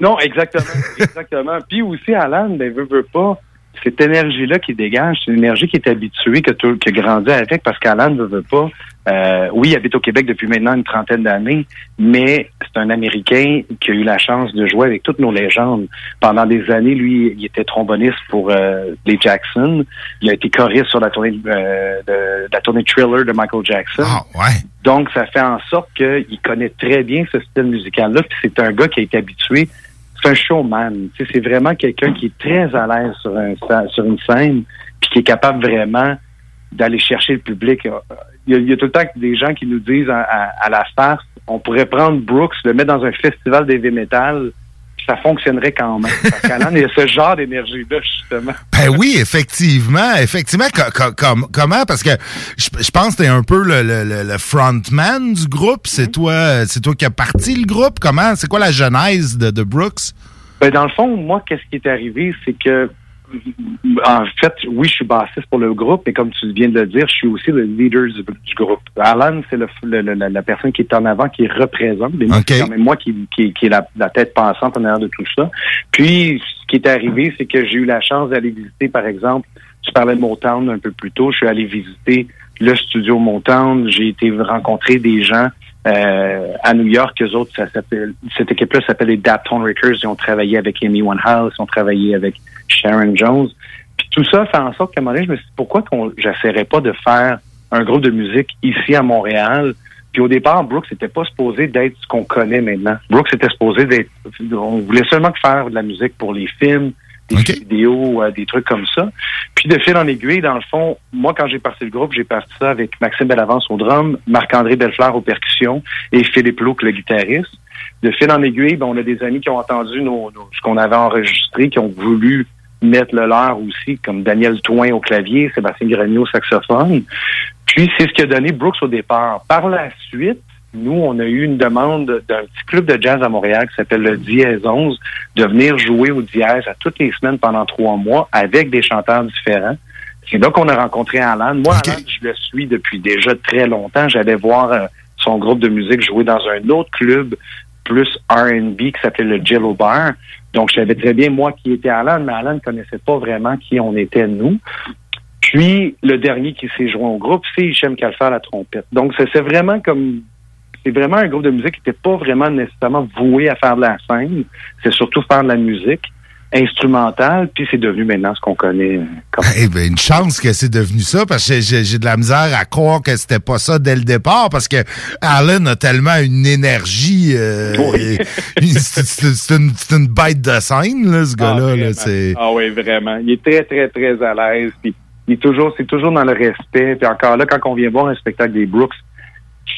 Non, exactement. *laughs* exactement. Puis aussi, Alan, ben, veut, veut pas. Cette énergie-là qui dégage, c'est une énergie qui est habituée, que tu qui a grandi avec, parce qu'Alan ne veut pas. Euh, oui, il habite au Québec depuis maintenant une trentaine d'années, mais c'est un Américain qui a eu la chance de jouer avec toutes nos légendes. Pendant des années, lui, il était tromboniste pour euh, les Jackson. Il a été choriste sur la tournée euh, de, la tournée Thriller de Michael Jackson. Ah, ouais. Donc, ça fait en sorte qu'il connaît très bien ce style musical-là. Puis c'est un gars qui a été habitué. C'est un showman. Tu sais, C'est vraiment quelqu'un qui est très à l'aise sur, un, sur une scène, puis qui est capable vraiment d'aller chercher le public. Il y, a, il y a tout le temps des gens qui nous disent à, à- à la farce, on pourrait prendre Brooks, le mettre dans un festival d'heavy metal, ça fonctionnerait quand même. Parce qu'Alan, il y a ce genre d'énergie-là, justement. *laughs* Ben oui, effectivement, effectivement. co- co- comme- comment? Parce que je, pense que t'es un peu le, le, le- frontman du groupe. C'est toi, c'est toi qui as parti le groupe. Comment? C'est quoi la genèse de, de Brooks? Ben, dans le fond, moi, qu'est-ce qui est arrivé, c'est que en fait, oui, je suis bassiste pour le groupe, mais comme tu viens de le dire, je suis aussi le leader du, du groupe. Alan, c'est le, le- le- la, la personne qui est en avant, qui représente. Mais moi, C'est quand même moi qui, qui, qui est la, la tête pensante en arrière de tout ça. Puis, ce qui est arrivé, c'est que j'ai eu la chance d'aller visiter, par exemple, tu parlais de Motown un peu plus tôt, je suis allé visiter le studio Motown, j'ai été rencontrer des gens euh, à New York, eux autres, ça cette équipe-là s'appelle les Daptone Records. Ils ont travaillé avec Amy Winehouse, ils ont travaillé avec Sharon Jones. Puis tout ça fait en sorte qu'à un moment je me suis dit, pourquoi qu'on j'essaierais pas de faire un groupe de musique ici à Montréal? Puis au départ, Brooks n'était pas supposé d'être ce qu'on connaît maintenant. Brooks était supposé d'être... On voulait seulement faire de la musique pour les films, des vidéos, euh, des trucs comme ça. Puis de fil en aiguille, dans le fond, moi, quand j'ai parti le groupe, j'ai parti ça avec Maxime Bellavance au drum, Marc-André Bellefleur aux percussions et Philippe Louc, le guitariste. De fil en aiguille, ben, on a des amis qui ont entendu nos, nos- ce qu'on avait enregistré, qui ont voulu mettre le leur aussi, comme Daniel Toin au clavier, Sébastien Grenier au saxophone. Puis c'est ce qui a donné Brooks au départ. Par la suite, nous, on a eu une demande d'un petit club de jazz à Montréal qui s'appelle le Dièse 11 de venir jouer au Dièse à toutes les semaines pendant trois mois avec des chanteurs différents. C'est là qu'on a rencontré Alan. Moi, Alan, je le suis depuis déjà très longtemps. J'allais voir euh, son groupe de musique jouer dans un autre club plus R&B qui s'appelait le Jello Bar. Donc, je savais très bien, moi, qui était Alan, mais Alan ne connaissait pas vraiment qui on était, nous. Puis, le dernier qui s'est joint au groupe, c'est Hichem Kalfa à la trompette. Donc, c'est c'est vraiment comme... C'est vraiment un groupe de musique qui n'était pas vraiment nécessairement voué à faire de la scène. C'est surtout faire de la musique instrumentale, puis c'est devenu maintenant ce qu'on connaît. euh, Comme... Eh ben, une chance que c'est devenu ça, parce que j'ai de la misère à croire que c'était pas ça dès le départ, parce que Alan a tellement une énergie. euh, c'est une, une bête de scène, là, ce gars-là. là, c'est- Ah oui, vraiment. Il est très, très, très à l'aise. Puis il est toujours, c'est toujours dans le respect. Puis encore là, quand on vient voir un spectacle des Brooks,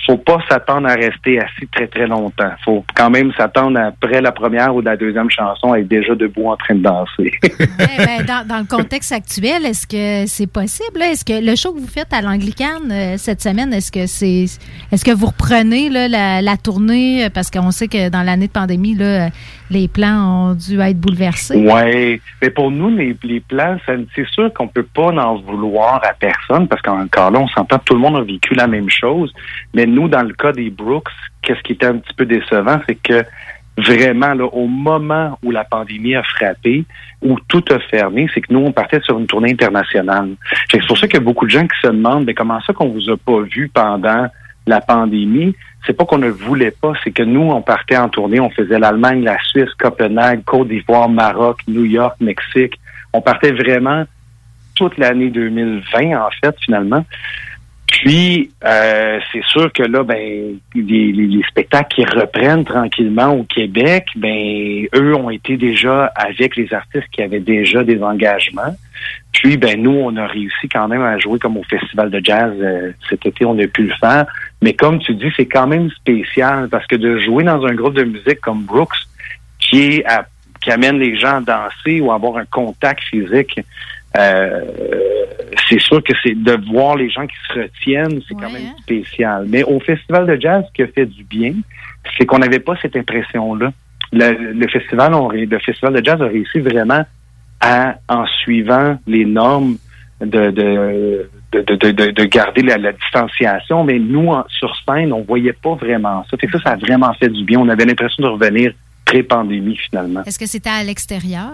faut pas s'attendre à rester assis très, très longtemps. Faut quand même s'attendre après la première ou la deuxième chanson à être déjà debout en train de danser. *laughs* Eh ben, dans, le contexte actuel, est-ce que c'est possible? Est-ce que le show que vous faites à l'Anglicane euh, cette semaine, est-ce que c'est est-ce que vous reprenez la, la tournée? Parce qu'on sait que dans l'année de pandémie, là, les plans ont dû être bouleversés. Ouais, mais pour nous, les, les plans, c'est sûr qu'on peut pas en vouloir à personne parce qu'encore là, on s'entend, tout le monde a vécu la même chose. Mais nous, dans le cas des Brooks, qu'est-ce qui était un petit peu décevant, c'est que vraiment, là, au moment où la pandémie a frappé, où tout a fermé, c'est que nous, on partait sur une tournée internationale. C'est pour ça qu'il y a beaucoup de gens qui se demandent, mais comment ça qu'on vous a pas vu pendant la pandémie? C'est pas qu'on ne voulait pas, c'est que nous, on partait en tournée, on faisait l'Allemagne, la Suisse, Copenhague, Côte d'Ivoire, Maroc, New York, Mexique. On partait vraiment toute l'année 2020, en fait, finalement. Puis, euh, c'est sûr que là, ben, les, les- les spectacles qui reprennent tranquillement au Québec, ben, eux ont été déjà avec les artistes qui avaient déjà des engagements. Puis, ben, nous, on a réussi quand même à jouer comme au Festival de jazz euh, cet été, on a pu le faire. Mais comme tu dis, c'est quand même spécial parce que de jouer dans un groupe de musique comme Brooks, qui est à- qui amène les gens à danser ou à avoir un contact physique, euh, c'est sûr que c'est de voir les gens qui se retiennent, c'est quand même spécial. Mais au Festival de jazz, ce qui a fait du bien, c'est qu'on n'avait pas cette impression-là. Le, le festival, on le festival de jazz a réussi vraiment à, en suivant les normes de, de, de, de, de- de- de garder la, la distanciation, mais nous, en- sur scène, on voyait pas vraiment ça. Fait que ça, ça a vraiment fait du bien. On avait l'impression de revenir pré-pandémie, finalement. Est-ce que c'était à l'extérieur?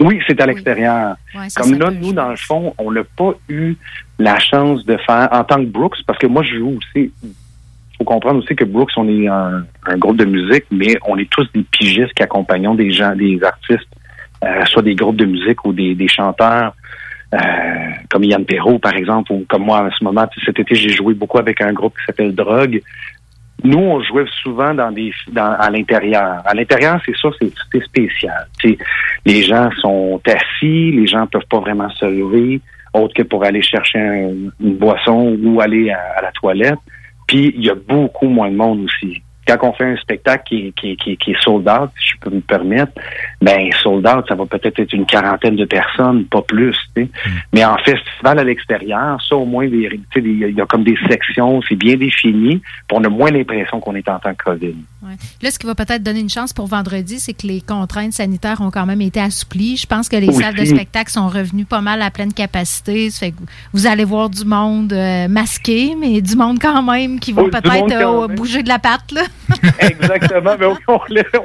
Oui, c'est à l'extérieur. Ouais, Comme là, nous, dans le fond, on n'a pas eu la chance de faire en tant que Brooks, parce que moi, je joue aussi. faut comprendre aussi que Brooks, on est un, un groupe de musique, mais on est tous des pigistes qui accompagnons des gens, des artistes, euh, soit des groupes de musique ou des, des chanteurs. euh, comme Yann Perrault, par exemple, ou comme moi, en ce moment, cet été, j'ai joué beaucoup avec un groupe qui s'appelle Drogue. Nous, on jouait souvent dans des dans, à l'intérieur. À l'intérieur, c'est ça, c'est spécial. Tu sais, les gens sont assis, les gens peuvent pas vraiment se lever, autre que pour aller chercher un- une boisson ou aller à, à la toilette. Puis il y a beaucoup moins de monde aussi. Quand on fait un spectacle qui, qui, qui, qui est sold out, si je peux me permettre, ben sold out, ça va peut-être être une quarantaine de personnes, pas plus. tu sais. Mais en festival à l'extérieur, ça au moins, il y a comme des sections, c'est bien défini, puis on a moins l'impression qu'on est en temps de COVID. Ouais. Là, ce qui va peut-être donner une chance pour vendredi, c'est que les contraintes sanitaires ont quand même été assouplies. Je pense que les Aussi. salles de spectacle sont revenues pas mal à pleine capacité. Ça fait que vous allez voir du monde euh, masqué, mais du monde quand même qui va Oh, peut-être euh, bouger de la patte. Là. *laughs* Exactement, mais on,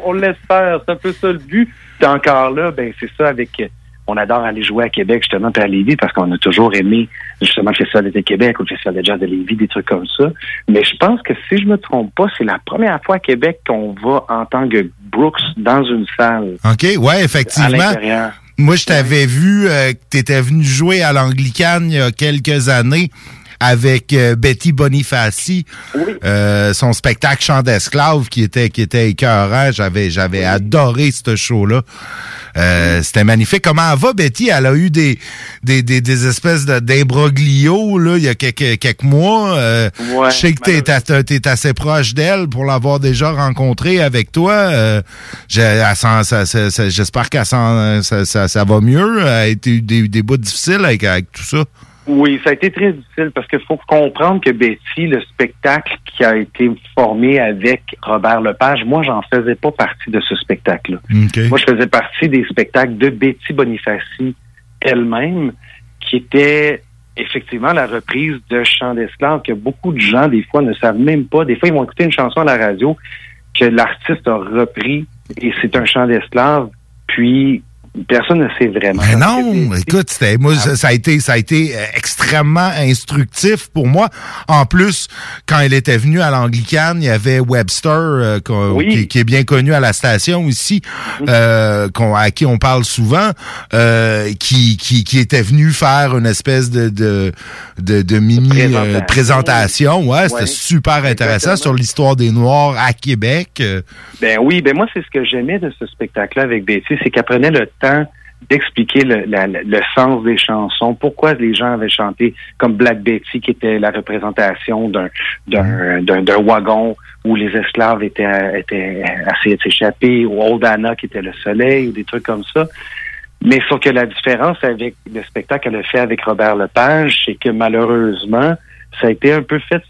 on faire, c'est un peu ça le but. Encore là, ben c'est ça avec on adore aller jouer à Québec, justement, puis à Lévis, parce qu'on a toujours aimé, justement, le Festival d'été Québec ou le Festival de jazz de Lévis, des trucs comme ça. Mais je pense que si je me trompe pas, c'est la première fois à Québec qu'on va en tant que Brooks dans une salle. OK, ouais, À effectivement. l'intérieur. Moi, je t'avais vu euh, que tu étais venu jouer à l'Anglicane il y a quelques années avec euh, Betty Bonifaci, Euh, son spectacle Chant d'esclave qui était qui était écœurant. J'avais j'avais adoré ce show-là. Euh, C'était magnifique. Comment elle va, Betty? Elle a eu des, des, des, des espèces de- d'imbroglio là, il y a quelques, quelques mois. Ouais, je sais que t'es t'es assez proche d'elle pour l'avoir déjà rencontrée avec toi. J'espère qu'elle ça, ça, ça va mieux. Elle a été des, des bouts difficiles avec, avec tout ça. Oui, ça a été très difficile parce qu'il faut comprendre que Betty, le spectacle qui a été formé avec Robert Lepage, moi, j'en faisais pas partie de ce spectacle-là. Moi, je faisais partie des spectacles de Betty Bonifaci elle-même, qui était effectivement la reprise de Chant d'esclave que beaucoup de gens, des fois, ne savent même pas. Des fois, ils vont écouter une chanson à la radio que l'artiste a repris et c'est un chant d'esclave, puis personne ne sait vraiment. Mais non, écoute, c'était moi ça, ça a été ça a été euh, extrêmement instructif pour moi. En plus, quand elle était venue à l'Anglicane, il y avait Webster euh, qui, qui est bien connu à la station ici, euh, qu'on- à qui on parle souvent, euh, qui, qui qui était venu faire une espèce de de de, de mini euh, présentation. Ouais, c'était Ouais. super intéressant sur l'histoire des Noirs à Québec. Euh, Ben oui, ben moi, c'est ce que j'aimais de ce spectacle-là avec Betty, c'est qu'elle prenait le d'expliquer le, la- le sens des chansons, pourquoi les gens avaient chanté comme Black Betty, qui était la représentation d'un d'un d'un- wagon où les esclaves étaient, étaient essayés de s'échapper, ou Old Anna, qui était le soleil, ou des trucs comme ça. Mais sauf que la différence avec le spectacle qu'elle a fait avec Robert Lepage, c'est que malheureusement, ça a été un peu fait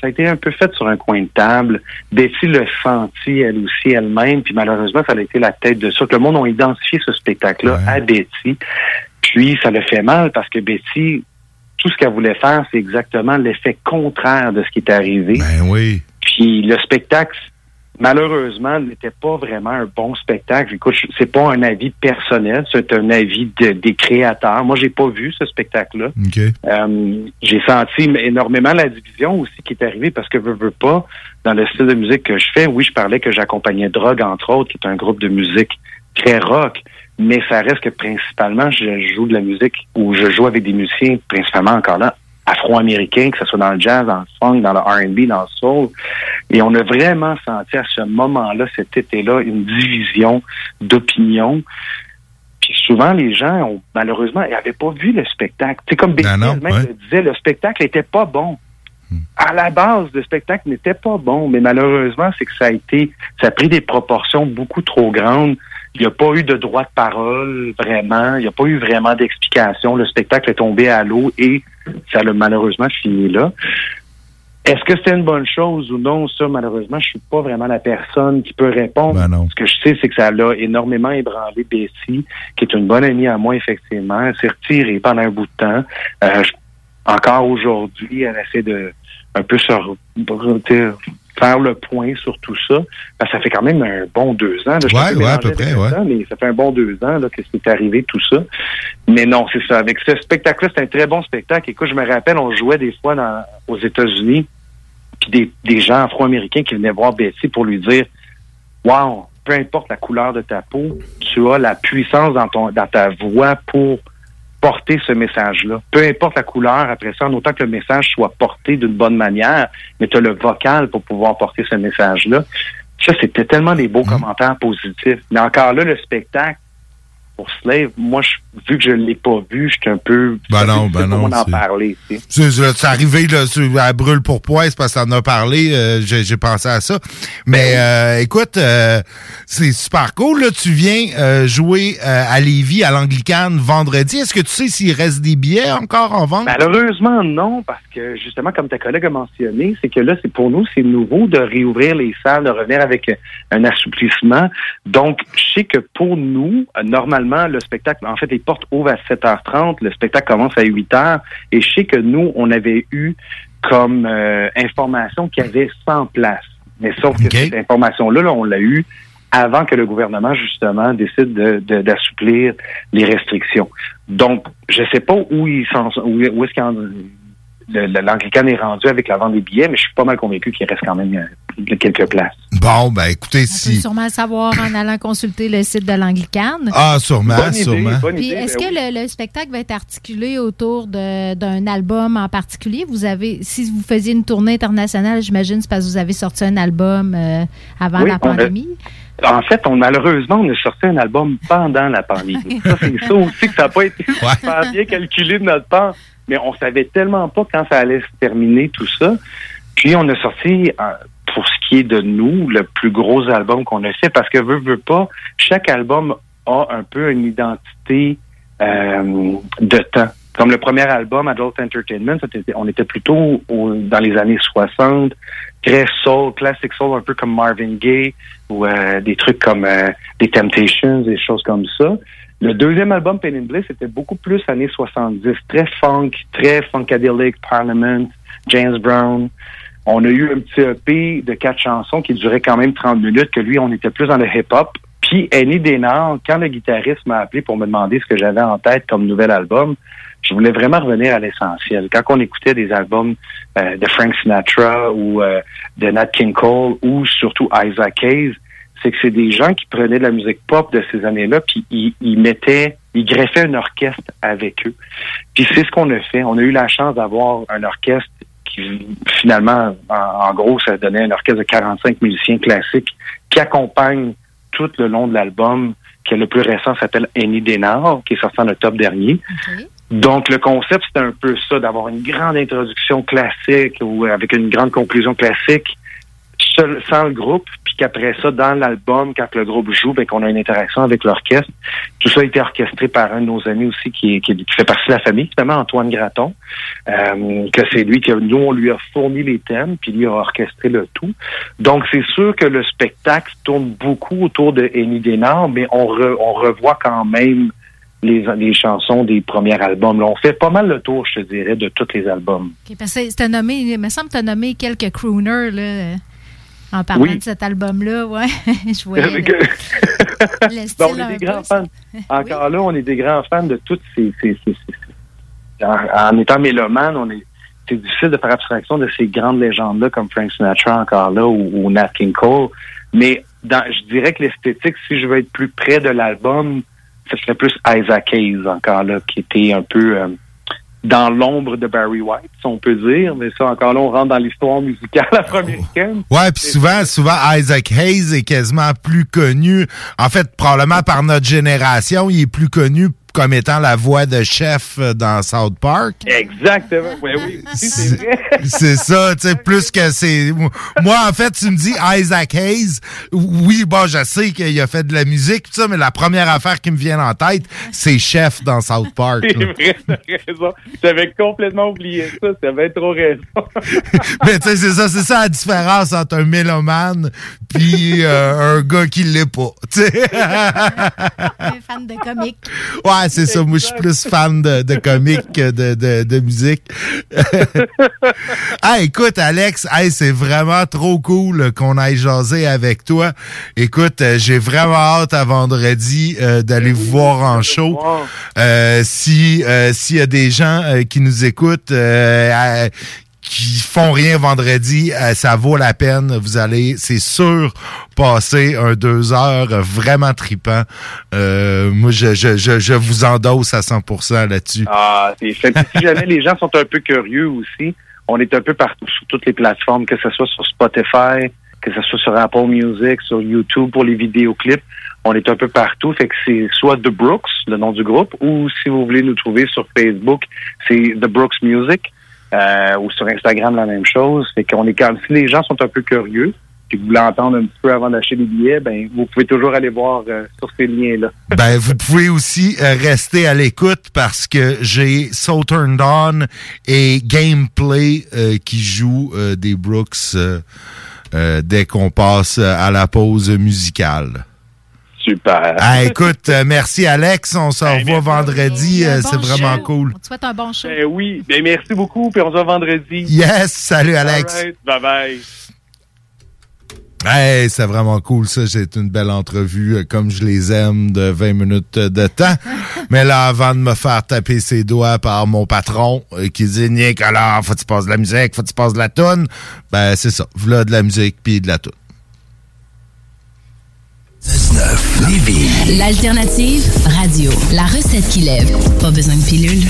ça a été un peu fait sur un coin de table. Betty le sentit elle aussi elle-même, puis malheureusement, ça a été la tête de ça. Le monde a identifié ce spectacle-là à Betty. Puis ça le fait mal parce que Betty, tout ce qu'elle voulait faire, c'est exactement l'effet contraire de ce qui est arrivé. Ben oui. Puis le spectacle, malheureusement, n'était pas vraiment un bon spectacle. Écoute, c'est pas un avis personnel, c'est un avis de- des créateurs. Moi, j'ai pas vu ce spectacle-là. Euh, j'ai senti énormément la division aussi qui est arrivée parce que veux, veux pas, dans le style de musique que je fais, oui, je parlais que j'accompagnais Drogue, entre autres, qui est un groupe de musique très rock, mais ça reste que principalement, je joue de la musique ou je joue avec des musiciens, principalement encore là, afro-américains, que ce soit dans le jazz, dans le funk, dans le R&B, dans le soul. Et on a vraiment senti à ce moment-là, cet été-là, une division d'opinion. Puis souvent, les gens ont malheureusement n'avaient pas vu le spectacle. C'est comme non, elle-même ouais. le disait, le spectacle n'était pas bon. À la base, le spectacle n'était pas bon, mais malheureusement, c'est que ça a été, ça a pris des proportions beaucoup trop grandes. Il n'y a pas eu de droit de parole, vraiment. Il n'y a pas eu vraiment d'explication. Le spectacle est tombé à l'eau et ça a malheureusement fini là. Est-ce que c'était une bonne chose ou non? Ça, malheureusement, je suis pas vraiment la personne qui peut répondre. Ce que je sais, c'est que ça l'a énormément ébranlé Bessie, qui est une bonne amie à moi, effectivement. Elle s'est retirée pendant un bout de temps. Euh, je- encore aujourd'hui, elle essaie de un peu se faire le point sur tout ça. Que ça fait quand même un bon deux ans. là. Je Ouais, ouais, à peu près, ouais. Mais ça fait un bon deux ans là, que c'est arrivé tout ça. Mais non, c'est ça. Avec ce spectacle-là, c'est un très bon spectacle. Écoute, je me rappelle, on jouait des fois dans, aux États-Unis, puis des, des gens afro-américains qui venaient voir Betty pour lui dire Wow, peu importe la couleur de ta peau, tu as la puissance dans ton dans ta voix pour porter ce message-là. Peu importe la couleur, après ça, en autant que le message soit porté d'une bonne manière, mais tu as le vocal pour pouvoir porter ce message-là. Ça, c'était tellement des beaux commentaires positifs. Mais encore là, le spectacle, pour Slave, moi, je- vu que je l'ai pas vu, j'étais un peu... Ben non, ben non, c'est- parler. C'est arrivé là, à brûle pour poids, c'est parce que t'en as parlé, euh, j'ai pensé à ça. Mais euh, écoute, euh, c'est super cool. Là, tu viens jouer à Lévis, à l'Anglicane, vendredi. Est-ce que tu sais s'il reste des billets encore en vente? Malheureusement, non, parce que justement, comme ta collègue a mentionné, c'est que là, c'est pour nous, c'est nouveau de réouvrir les salles, de revenir avec un assouplissement. Donc, je sais que pour nous, euh, normalement, le spectacle, en fait, les portes ouvrent à 7h30, le spectacle commence à 8h, et je sais que nous, on avait eu comme euh, information qu'il y avait 100 places. Mais sauf que cette information-là, là, on l'a eu avant que le gouvernement, justement, décide de- de- d'assouplir les restrictions. Donc, je sais pas où ils sont, où, où est-ce l'Anglican est rendu avec la vente des billets, mais je suis pas mal convaincu qu'il reste quand même euh, quelques places. Bon, ben écoutez, On peut si... sûrement le savoir en allant consulter le site de l'Anglicane. Ah, sûrement, Bonne idée, sûrement. bonne Puis est-ce ben que le, le spectacle va être articulé autour de- d'un album en particulier? Vous avez, si vous faisiez une tournée internationale, j'imagine c'est parce que vous avez sorti un album euh, avant Oui, la pandémie. En fait, on, malheureusement, on a sorti un album pendant la pandémie. ça, c'est *laughs* ça aussi que ça n'a pas été bien calculé de notre part. Mais on savait tellement pas quand ça allait se terminer, tout ça. Puis, on a sorti, euh, pour ce qui est de nous, le plus gros album qu'on a fait, parce que veut, veut pas, chaque album a un peu une identité euh, de temps. Comme le premier album, Adult Entertainment, on était plutôt dans les années 60, très soul, classic soul, un peu comme Marvin Gaye, ou euh, des trucs comme euh, des Temptations, des choses comme ça. Le deuxième album, Pain and Bliss, c'était beaucoup plus années 70, très funk, très funkadelic, Parliament, James Brown. On a eu un petit EP de quatre chansons qui durait quand même 30 minutes, que lui, on était plus dans le hip-hop. Puis Annie Desnard, quand le guitariste m'a appelé pour me demander ce que j'avais en tête comme nouvel album, je voulais vraiment revenir à l'essentiel. Quand on écoutait des albums euh, de Frank Sinatra ou euh, de Nat King Cole ou surtout Isaac Hayes, c'est que c'est des gens qui prenaient de la musique pop de ces années-là, puis ils, ils mettaient, ils greffaient un orchestre avec eux. Puis c'est ce qu'on a fait. On a eu la chance d'avoir un orchestre qui, finalement, en, en gros, ça donnait un orchestre de 45 musiciens classiques qui accompagnent tout le long de l'album, qui est le plus récent, s'appelle Annie Desnard, qui est sorti en octobre dernier. Donc, le concept, c'était un peu ça, d'avoir une grande introduction classique ou avec une grande conclusion classique sans le groupe, puis qu'après ça, dans l'album, quand le groupe joue, ben, qu'on a une interaction avec l'orchestre. Tout ça a été orchestré par un de nos amis aussi qui, qui, qui fait partie de la famille, finalement, Antoine Graton, euh, que c'est lui qui, nous, on lui a fourni les thèmes, puis lui a orchestré le tout. Donc, c'est sûr que le spectacle tourne beaucoup autour de Annie Desnard, mais on, re- on revoit quand même les, les chansons des premiers albums. Là, on fait pas mal le tour, je te dirais, de tous les albums. Ok, parce que nommé, il me semble que tu as nommé quelques crooners là, en parlant Oui. de cet album-là. Ouais, *laughs* je voyais le, style Ben, on est un des peu, grands ça. fans. Encore là, on est des grands fans de toutes ces. ces- ces- ces- en, en étant mélomane, on est. C'est difficile de faire abstraction de ces grandes légendes-là comme Frank Sinatra encore là ou, ou Nat King Cole. Mais dans, je dirais que l'esthétique, si je veux être plus près de l'album, ce serait plus Isaac Hayes encore là, qui était un peu euh, dans l'ombre de Barry White, si on peut dire. Mais ça, encore là, on rentre dans l'histoire musicale afro-américaine. Ouais, puis souvent, souvent Isaac Hayes est quasiment plus connu. En fait, probablement par notre génération, il est plus connu comme étant la voix de chef euh, dans South Park. Exactement. Oui, *laughs* oui. C'est vrai. *laughs* C'est ça, tu sais, plus que c'est. Moi, en fait, tu me dis Isaac Hayes. Oui, bon, je sais qu'il a fait de la musique, tout ça, mais la première affaire qui me vient en tête, c'est chef dans South Park. C'est vrai, t'as raison. J'avais complètement oublié ça. T'avais trop raison. *laughs* Mais tu sais, c'est ça, c'est ça la différence entre un mélomane puis euh, un gars qui l'est pas. tu sais. Un fan de comique. Ouais, c'est ça. Moi, je suis plus fan de, de comique que de, de, de musique. *laughs* ah, écoute, Alex, hey, c'est vraiment trop cool qu'on aille jaser avec toi. Écoute, euh, j'ai vraiment hâte à vendredi euh, d'aller vous voir en show. Euh, si euh, s'il y a des gens qui nous écoutent qui font rien vendredi, euh, ça vaut la peine. Vous allez, c'est sûr, passer un deux heures vraiment tripant. Euh, moi, je, je, je, je vous endosse à 100% là-dessus. Ah, c'est fait. Si jamais les gens sont un peu curieux aussi, on est un peu partout sur toutes les plateformes, que ce soit sur Spotify, que ce soit sur Apple Music, sur YouTube pour les vidéoclips. On est un peu partout. Fait que c'est soit The Brooks, le nom du groupe, ou si vous voulez nous trouver sur Facebook, c'est The Brooks Music. Euh, ou sur Instagram, la même chose. Fait qu'on est quand si les gens sont un peu curieux, puis vous voulez entendre un petit peu avant d'acheter des billets, ben vous pouvez toujours aller voir euh, sur ces liens-là. *laughs* Ben, vous pouvez aussi euh, rester à l'écoute parce que j'ai So Turned On et Gameplay euh, qui jouent euh, des Brooks euh, euh, dès qu'on passe à la pause musicale. Super. Ah, écoute, euh, merci Alex. On se revoit vendredi. euh, Bon C'est vraiment show. cool. On te souhaite un bon show. Ben oui, ben merci beaucoup, puis on se voit vendredi. Yes, salut Alex. Bye bye. Hey, c'est vraiment cool ça. C'est une belle entrevue euh, comme je les aime de 20 minutes de temps. *laughs* Mais là, avant de me faire taper ses doigts par mon patron euh, qui dit Nick, alors, faut que tu passes de la musique, faut que tu passes de la toune. Ben, c'est ça. Voilà de la musique puis de la toune. L'alternative radio. La recette qui lève. Pas besoin de pilule.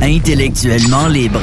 Intellectuellement libre.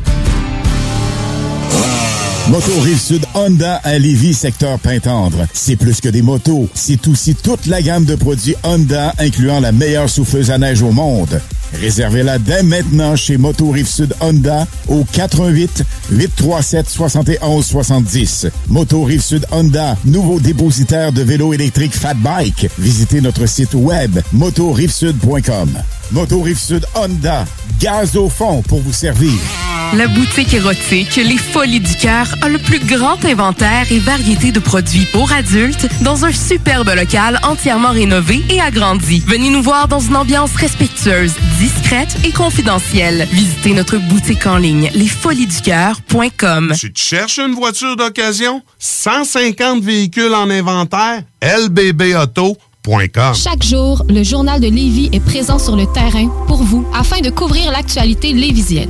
Moto Rive-Sud Honda à Lévis, secteur Pintendre. C'est plus que des motos, c'est aussi toute la gamme de produits Honda, incluant la meilleure souffleuse à neige au monde. Réservez-la dès maintenant chez Moto Rive-Sud Honda au 88 837 71 70. Moto Rive-Sud Honda, nouveau dépositaire de vélos électriques Fat Bike. Visitez notre site web motorivesud.com. Moto Rive-Sud Honda, gaz au fond pour vous servir. La boutique érotique Les Folies du Cœur a le plus grand inventaire et variété de produits pour adultes dans un superbe local entièrement rénové et agrandi. Venez nous voir dans une ambiance respectueuse, discrète et confidentielle. Visitez notre boutique en ligne lesfoliesducoeur.com. Tu te cherches une voiture d'occasion? 150 véhicules en inventaire? lbbauto.com Chaque jour, le journal de Lévis est présent sur le terrain pour vous afin de couvrir l'actualité lévisienne.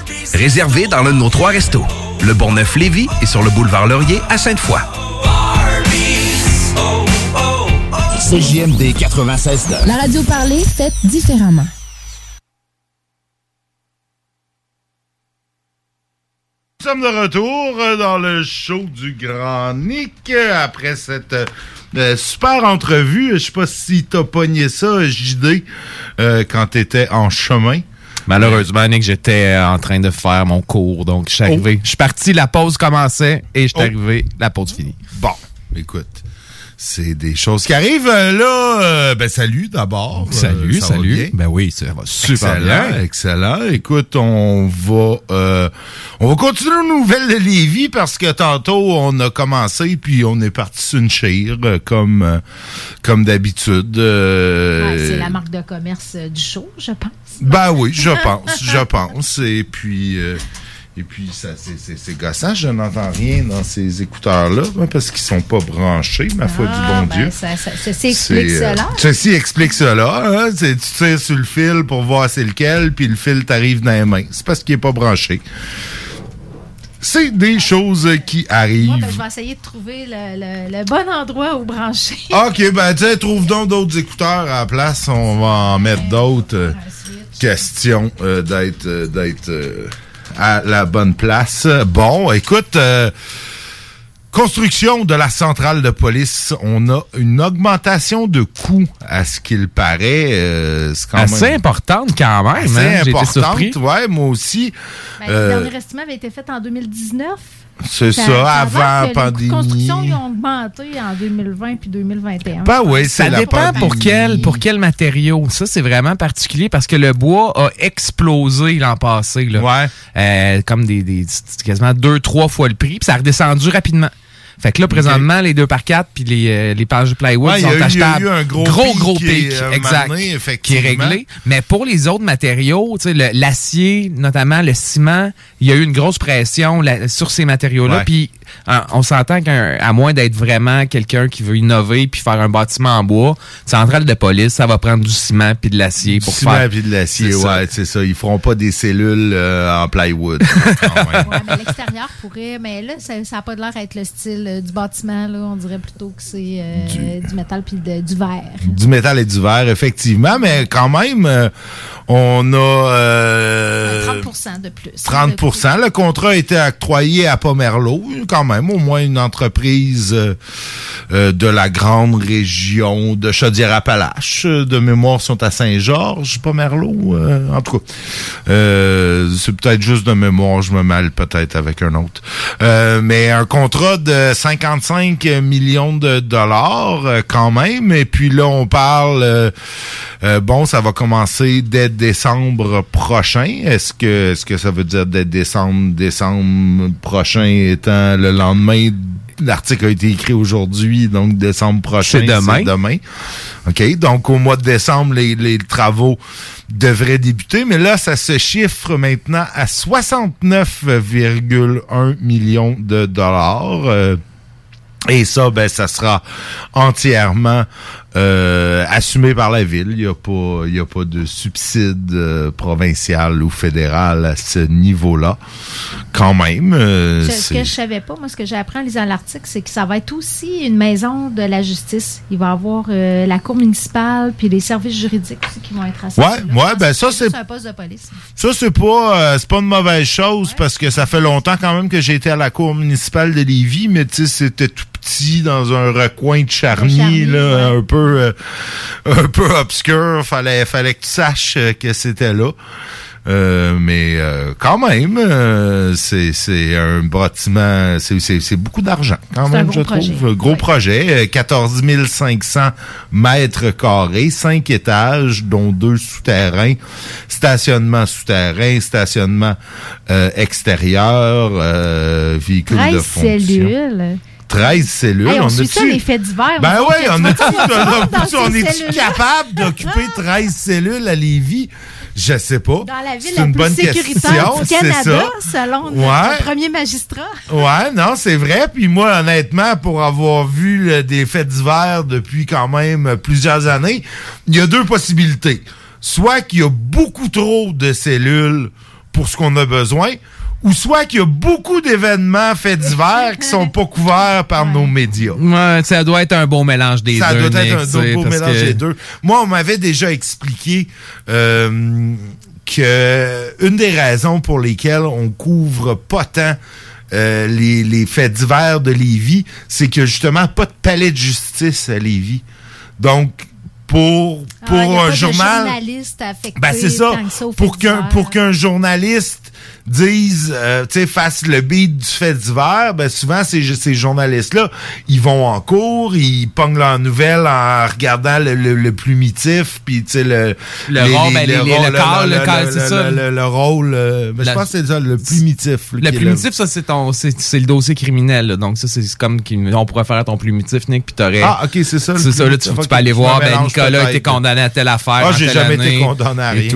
Réservé dans l'un de nos trois restos. Le Bourgneuf-Lévis et sur le boulevard Laurier à Sainte-Foy. CJMD 96 La radio parlée, faite différemment. Nous sommes de retour euh, dans le show du Grand Nick euh, après cette euh, euh, super entrevue. Je sais pas si t'as pogné ça, JD, euh, quand t'étais en chemin. Malheureusement, Nick, j'étais euh, en train de faire mon cours, donc je suis arrivé. Je suis parti, la pause commençait et je suis Oh. arrivé, la pause finie. Bon, écoute, c'est des choses qui arrivent. Euh, Là, euh, ben salut d'abord. Salut, Euh, salut. bien? Ben oui, ça va super excellent, bien. Excellent. Écoute, on va euh, on va continuer nos nouvelles de Lévis parce que tantôt on a commencé puis on est parti sur une chire euh, comme comme d'habitude. euh, Ouais, c'est la marque de commerce du show, je pense. ben oui, je *laughs* pense, je pense. Et puis, euh, et puis ça, c'est, gossant. Je n'entends rien dans ces écouteurs-là hein, parce qu'ils sont pas branchés, ma foi Ah, du bon ben, Dieu. ça- ça- ceci explique euh, cela. ceci explique cela. Hein? Tu tires sur le fil pour voir c'est lequel, puis le fil t'arrive dans les mains. C'est parce qu'il est pas branché. C'est des choses qui arrivent. Moi, ben, je vais essayer de trouver le, le- le bon endroit où brancher. *laughs* OK, ben tu sais, trouve donc d'autres écouteurs à la place. On va en mettre d'autres. euh, question euh, d'être d'être à la bonne place. Bon, écoute, euh, construction de la centrale de police, on a une augmentation de coûts à ce qu'il paraît. euh, c'est quand Assez même importante quand même. assez hein, J'ai été surpris. importante. Ouais, moi aussi. Ben, Euh, Le dernier estimé avait été fait en 2019. C'est ça, a avant Les pandémie. coûts de construction ils ont augmenté en 2020 puis 2021. Ben oui, Ça c'est la dépend pour pandémie. quel, pour quel matériau. Ça, c'est vraiment particulier parce que le bois a explosé l'an passé. Là. Euh, comme des, des- c'est quasiment deux, trois fois le prix. Puis ça a redescendu rapidement. Fait que là, présentement, les 2 par 4 puis les, euh, les pages de plywood Ouais, sont a eu- il y a achetables. eu un gros gros, pic gros qui est, pic. euh, exact. mané, qui est réglé. Mais pour les autres matériaux, tu sais, le- l'acier, notamment le ciment, il y a eu une grosse pression là- sur ces matériaux-là. Puis on s'entend qu'à moins d'être vraiment quelqu'un qui veut innover puis faire un bâtiment en bois, centrale de police, ça va prendre du ciment puis de l'acier Du pour ciment faire. puis de l'acier, ouais, c'est ça. Ils feront pas des cellules euh, en plywood. *laughs* Ouais, mais l'extérieur pourrait. Mais là, ça n'a pas de l'air d'être le style euh, du bâtiment. Là. On dirait plutôt que c'est euh, du... métal puis de- du verre. du métal et du verre, effectivement, mais quand même, euh, on a... euh, 30% de plus. 30% Le contrat a été octroyé à Pomerleau, quand même, au moins une entreprise euh, euh, de la grande région de Chaudière-Appalaches. Euh, De mémoire, sont à Saint-Georges, Pomerleau, euh, en tout cas. Euh, c'est peut-être juste de mémoire, je me mêle peut-être avec un autre. Mais un contrat de 55 millions de dollars, quand même. Et puis là, on parle... bon, ça va commencer dès décembre prochain. Est-ce que, est-ce que ça veut dire dès décembre, décembre prochain étant le lendemain? L'article a été écrit aujourd'hui, donc décembre prochain. C'est demain. demain. OK? Donc, au mois de décembre, les, les travaux devraient débuter. Mais là, ça se chiffre maintenant à 69,1 millions de dollars. Euh, et ça, ben, ça sera entièrement euh, assumé par la ville. Il n'y a pas, il y a pas de subside euh, provincial ou fédéral à ce niveau-là. Quand même, euh, Je- ce que je savais pas, moi, ce que j'ai appris en lisant l'article, c'est que ça va être aussi une maison de la justice. Il va y avoir euh, la cour municipale puis les services juridiques aussi qui vont être assis. Ouais, ouais, ben ça, c'est- C'est un poste de police. Ça, c'est pas, euh, c'est pas une mauvaise chose parce que ça fait longtemps quand même que j'ai été à la cour municipale de Lévis, mais tu sais, c'était tout petit dans un recoin de Charny, Charny, là, un peu, euh, *laughs* un peu obscur. Fallait, fallait que tu saches euh, que c'était là. Euh, mais euh, quand même, euh, c'est c'est un bâtiment, c'est c'est- c'est beaucoup d'argent quand un même, je projet. trouve. Gros projet, euh, 14 500 mètres carrés, cinq étages, dont deux souterrains, stationnement souterrain, stationnement euh, extérieur, euh, véhicule de 13 fonction. cellules. 13 cellules. Hey, on, a suit ça, les faits divers. ben On oui, *laughs* on a vas-tu on, on est capable d'occuper 13 cellules à Lévis? Je sais pas. Dans la ville la une plus bonne sécuritaire question, du Canada, ça. selon Ouais. le premier magistrat. Ouais, non, c'est vrai. Puis moi, honnêtement, pour avoir vu des faits divers depuis quand même plusieurs années, il y a deux possibilités. Soit qu'il y a beaucoup trop de cellules pour ce qu'on a besoin, ou soit qu'il y a beaucoup d'événements faits divers qui sont pas couverts par nos médias. Ouais, ça doit être un bon mélange des Ça deux. doit être Nick, un beau parce mélange que- des deux. Moi, on m'avait déjà expliqué euh, que une des raisons pour lesquelles on couvre pas tant euh, les, les faits divers de Lévis, c'est que justement pas de palais de justice à Lévis. Donc pour pour Ah, y a un pas de journal journaliste affecté ben c'est ça. tant que ça Pour qu'un pour qu'un journaliste dise, euh, tu sais, fasse le beat du fait divers, ben souvent ces, ces journalistes-là, ils vont en cours, ils pognent leurs nouvelles en regardant le, le, le plumitif, puis tu sais le Le rôle, ben, les- les- le corps, le corps, c'est ça. le, le- le rôle, euh, ben, je pense que c'est ça, le plumitif. Le plumitif, ça, c'est ton, c'est, c'est le dossier criminel. là. Donc, ça, c'est comme on pourrait faire à ton plumitif, Nick, puis t'aurais. Ah, ok, c'est ça, le C'est ça, là, tu, tu peux aller voir, ben, Nicolas a été condamné à telle affaire. Ah, j'ai jamais été condamné à rien.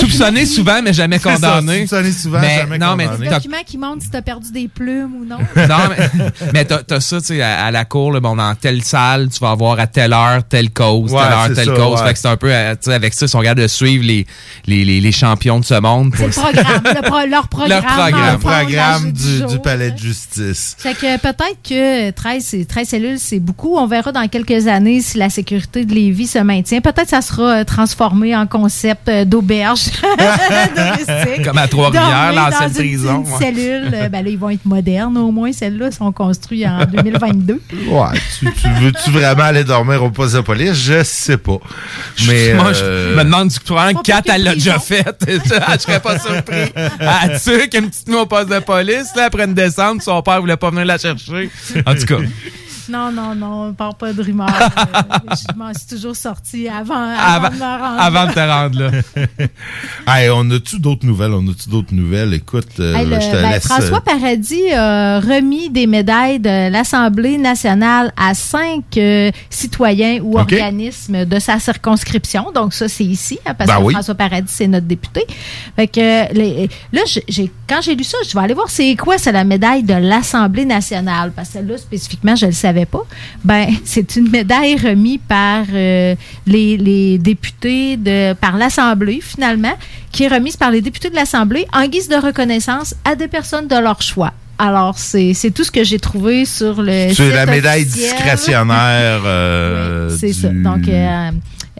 soupçonné souvent, mais jamais condamné. Souvent, mais, jamais non, mais condamné. Le t'as- document qui montre si t'as perdu des plumes ou non. *laughs* non, mais, mais t'as, t'as ça, tu sais, à, à la cour, là, bon, dans telle salle, tu vas avoir à telle heure, telle cause, Ouais, telle heure, telle ça, cause. ouais. Fait que c'est un peu, euh, tu sais, avec ça, si on regarde de suivre les, les, les, les champions de ce monde. C'est le programme, *laughs* le pro- leur programme. Leur programme. Le programme du, palais de justice. Fait que peut-être que 13, c'est- 13 cellules, c'est beaucoup. On verra dans quelques années si la sécurité de Lévis se maintient. Peut-être que ça sera euh, transformé en concept euh, d'auberge *laughs* touristique. Comme à Trois-Rivières. Enfermés l'ancienne dans une prison, ouais. cellule. Euh, ben là, ils vont être modernes au moins. Celles-là sont construites en *laughs* 2022. Ouais, tu, tu veux-tu vraiment aller dormir au poste de police? Je sais pas. Mais, Moi, euh, je me demande du probablement Kat, elle l'a déjà fait. *laughs* je serais pas surpris. Elle tue qu'une petite nuit au poste de police, là, après une descente, son père voulait pas venir la chercher. En tout cas. Non, non, non, parle pas de rumeurs. *laughs* Euh, je m'en suis toujours sortie avant, avant, Avant- de me rendre. avant de te rendre là. *laughs* hey, on a-tu d'autres nouvelles? On a-tu d'autres nouvelles? Écoute, euh, Hey, le- je te ben, laisse. François Paradis a remis des médailles de l'Assemblée nationale à cinq euh, citoyens ou organismes de sa circonscription. Donc, ça, c'est ici, hein, parce Ben que oui. François Paradis, c'est notre député. Fait que, euh, les- là, j'ai- quand j'ai lu ça, je vais aller voir c'est quoi, c'est la médaille de l'Assemblée nationale. Parce que celle-là, spécifiquement, je le savais pas. Ben, *laughs* c'est une médaille remise par euh, les, les députés de, par l'Assemblée, finalement, qui est remise par les députés de l'Assemblée en guise de reconnaissance à des personnes de leur choix. Alors, c'est c'est tout ce que j'ai trouvé sur le C'est la médaille officiel. discrétionnaire. *laughs* euh, C'est du- ça. Donc, euh,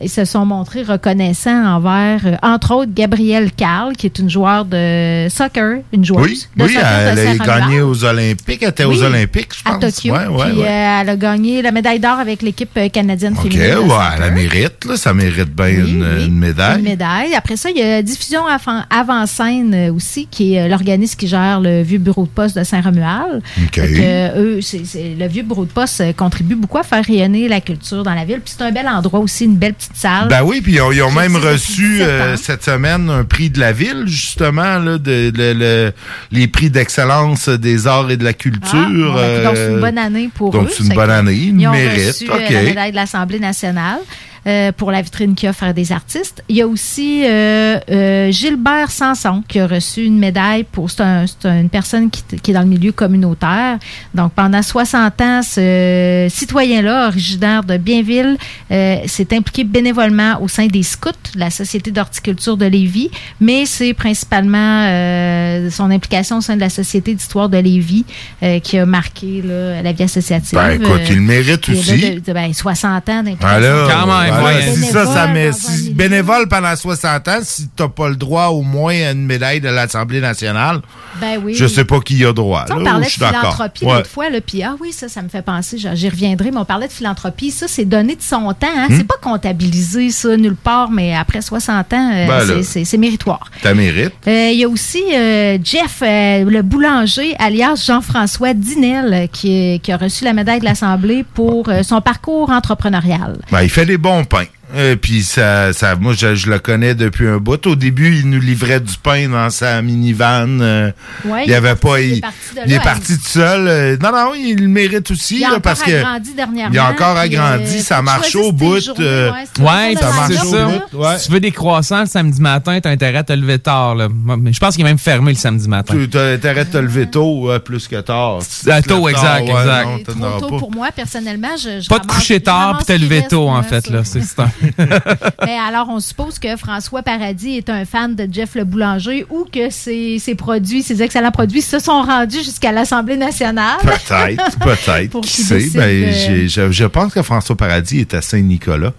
ils se sont montrés reconnaissants envers, euh, entre autres, Gabrielle Carl, qui est une joueur de soccer, une joueuse Oui, de oui soccer elle de a Saint-Romuald. gagné aux Olympiques. Elle était Oui, aux Olympiques, je pense. à Tokyo. Ouais, ouais, Puis ouais. euh, elle a gagné la médaille d'or avec l'équipe euh, canadienne OK, féminine. de ouais, elle la mérite. Là, ça mérite bien une, une médaille. Une médaille. Après ça, il y a Diffusion avant- Avant-Scène aussi, qui est l'organisme qui gère le vieux bureau de poste de Saint-Romuald. OK. Euh, le vieux bureau de poste contribue beaucoup à faire rayonner la culture dans la ville. Puis c'est un bel endroit aussi, une belle petite salle. Ben oui, puis ils ont, ils ont J'ai même reçu 17 euh, cette semaine un prix de la ville, justement, là, de, les prix d'excellence des arts et de la culture. Ah, ben, donc, c'est une euh, bonne année pour donc eux. c'est une bonne année, ils Ils méritent, reçu euh, OK. la médaille de l'Assemblée nationale. Euh, pour la vitrine qui offre à des artistes. Il y a aussi euh, euh, Gilbert Sanson qui a reçu une médaille pour c'est un- c'est une personne qui, qui est dans le milieu communautaire. Donc pendant 60 ans, ce citoyen-là, originaire de Bienville, euh, s'est impliqué bénévolement au sein des scouts, de la Société d'horticulture de Lévis, mais c'est principalement euh, son implication au sein de la Société d'histoire de Lévis euh, qui a marqué là, la vie associative. Ben, écoute, Euh, il le mérite aussi. de- de- ben, 60 ans d'implication. Alors, Quand même, voilà, si ça, ça met, si bénévole pendant 60 ans, si t'as pas le droit au moins à une médaille de l'Assemblée nationale, Ben oui. je sais pas qui y a droit. On parlait je de philanthropie Ouais. l'autre fois, là, puis ah oui, ça, ça me fait penser, j'y reviendrai, mais on parlait de philanthropie. Ça, c'est donné de son temps. Hein? Hmm? C'est pas comptabilisé, ça, nulle part, mais après 60 ans, euh, Ben c'est- méritoire. T'as mérite. Euh, Il y a aussi euh, Jeff, euh, le boulanger, alias Jean-François Dinel, qui, a reçu la médaille de l'Assemblée pour euh, son parcours entrepreneurial. Ben, il fait des bons accompagne. Euh, puis ça, ça, moi, je, je le connais depuis un bout. Au début, il nous livrait du pain dans sa minivan. euh, Ouais, il est avait parti- pas. il est Il, parti de il là, est parti tout seul. Euh, non, non, il le mérite aussi. Il a là, parce que agrandi dernièrement. Il a encore puis, agrandi. euh, ça marche au bout. euh, ouais, ça marche ça. là. Si tu veux des croissants le samedi matin, t'as intérêt à te lever tard. Là. Je pense qu'il est même fermé le samedi matin. Tu as intérêt de te lever tôt euh, plus que tard. Ah, te tôt, exact, exact. trop tôt pas. pour moi, personnellement. Je, Pas de ramasse- coucher tard puis te lever tôt, en fait. ça. là. C'est un... *laughs* Mais alors, on suppose que François Paradis est un fan de Jeff le boulanger ou que ses, ses produits, ses excellents produits se sont rendus jusqu'à l'Assemblée nationale. Peut-être, peut-être. *laughs* Qui sait? Ben, de- je pense que François Paradis est à Saint-Nicolas.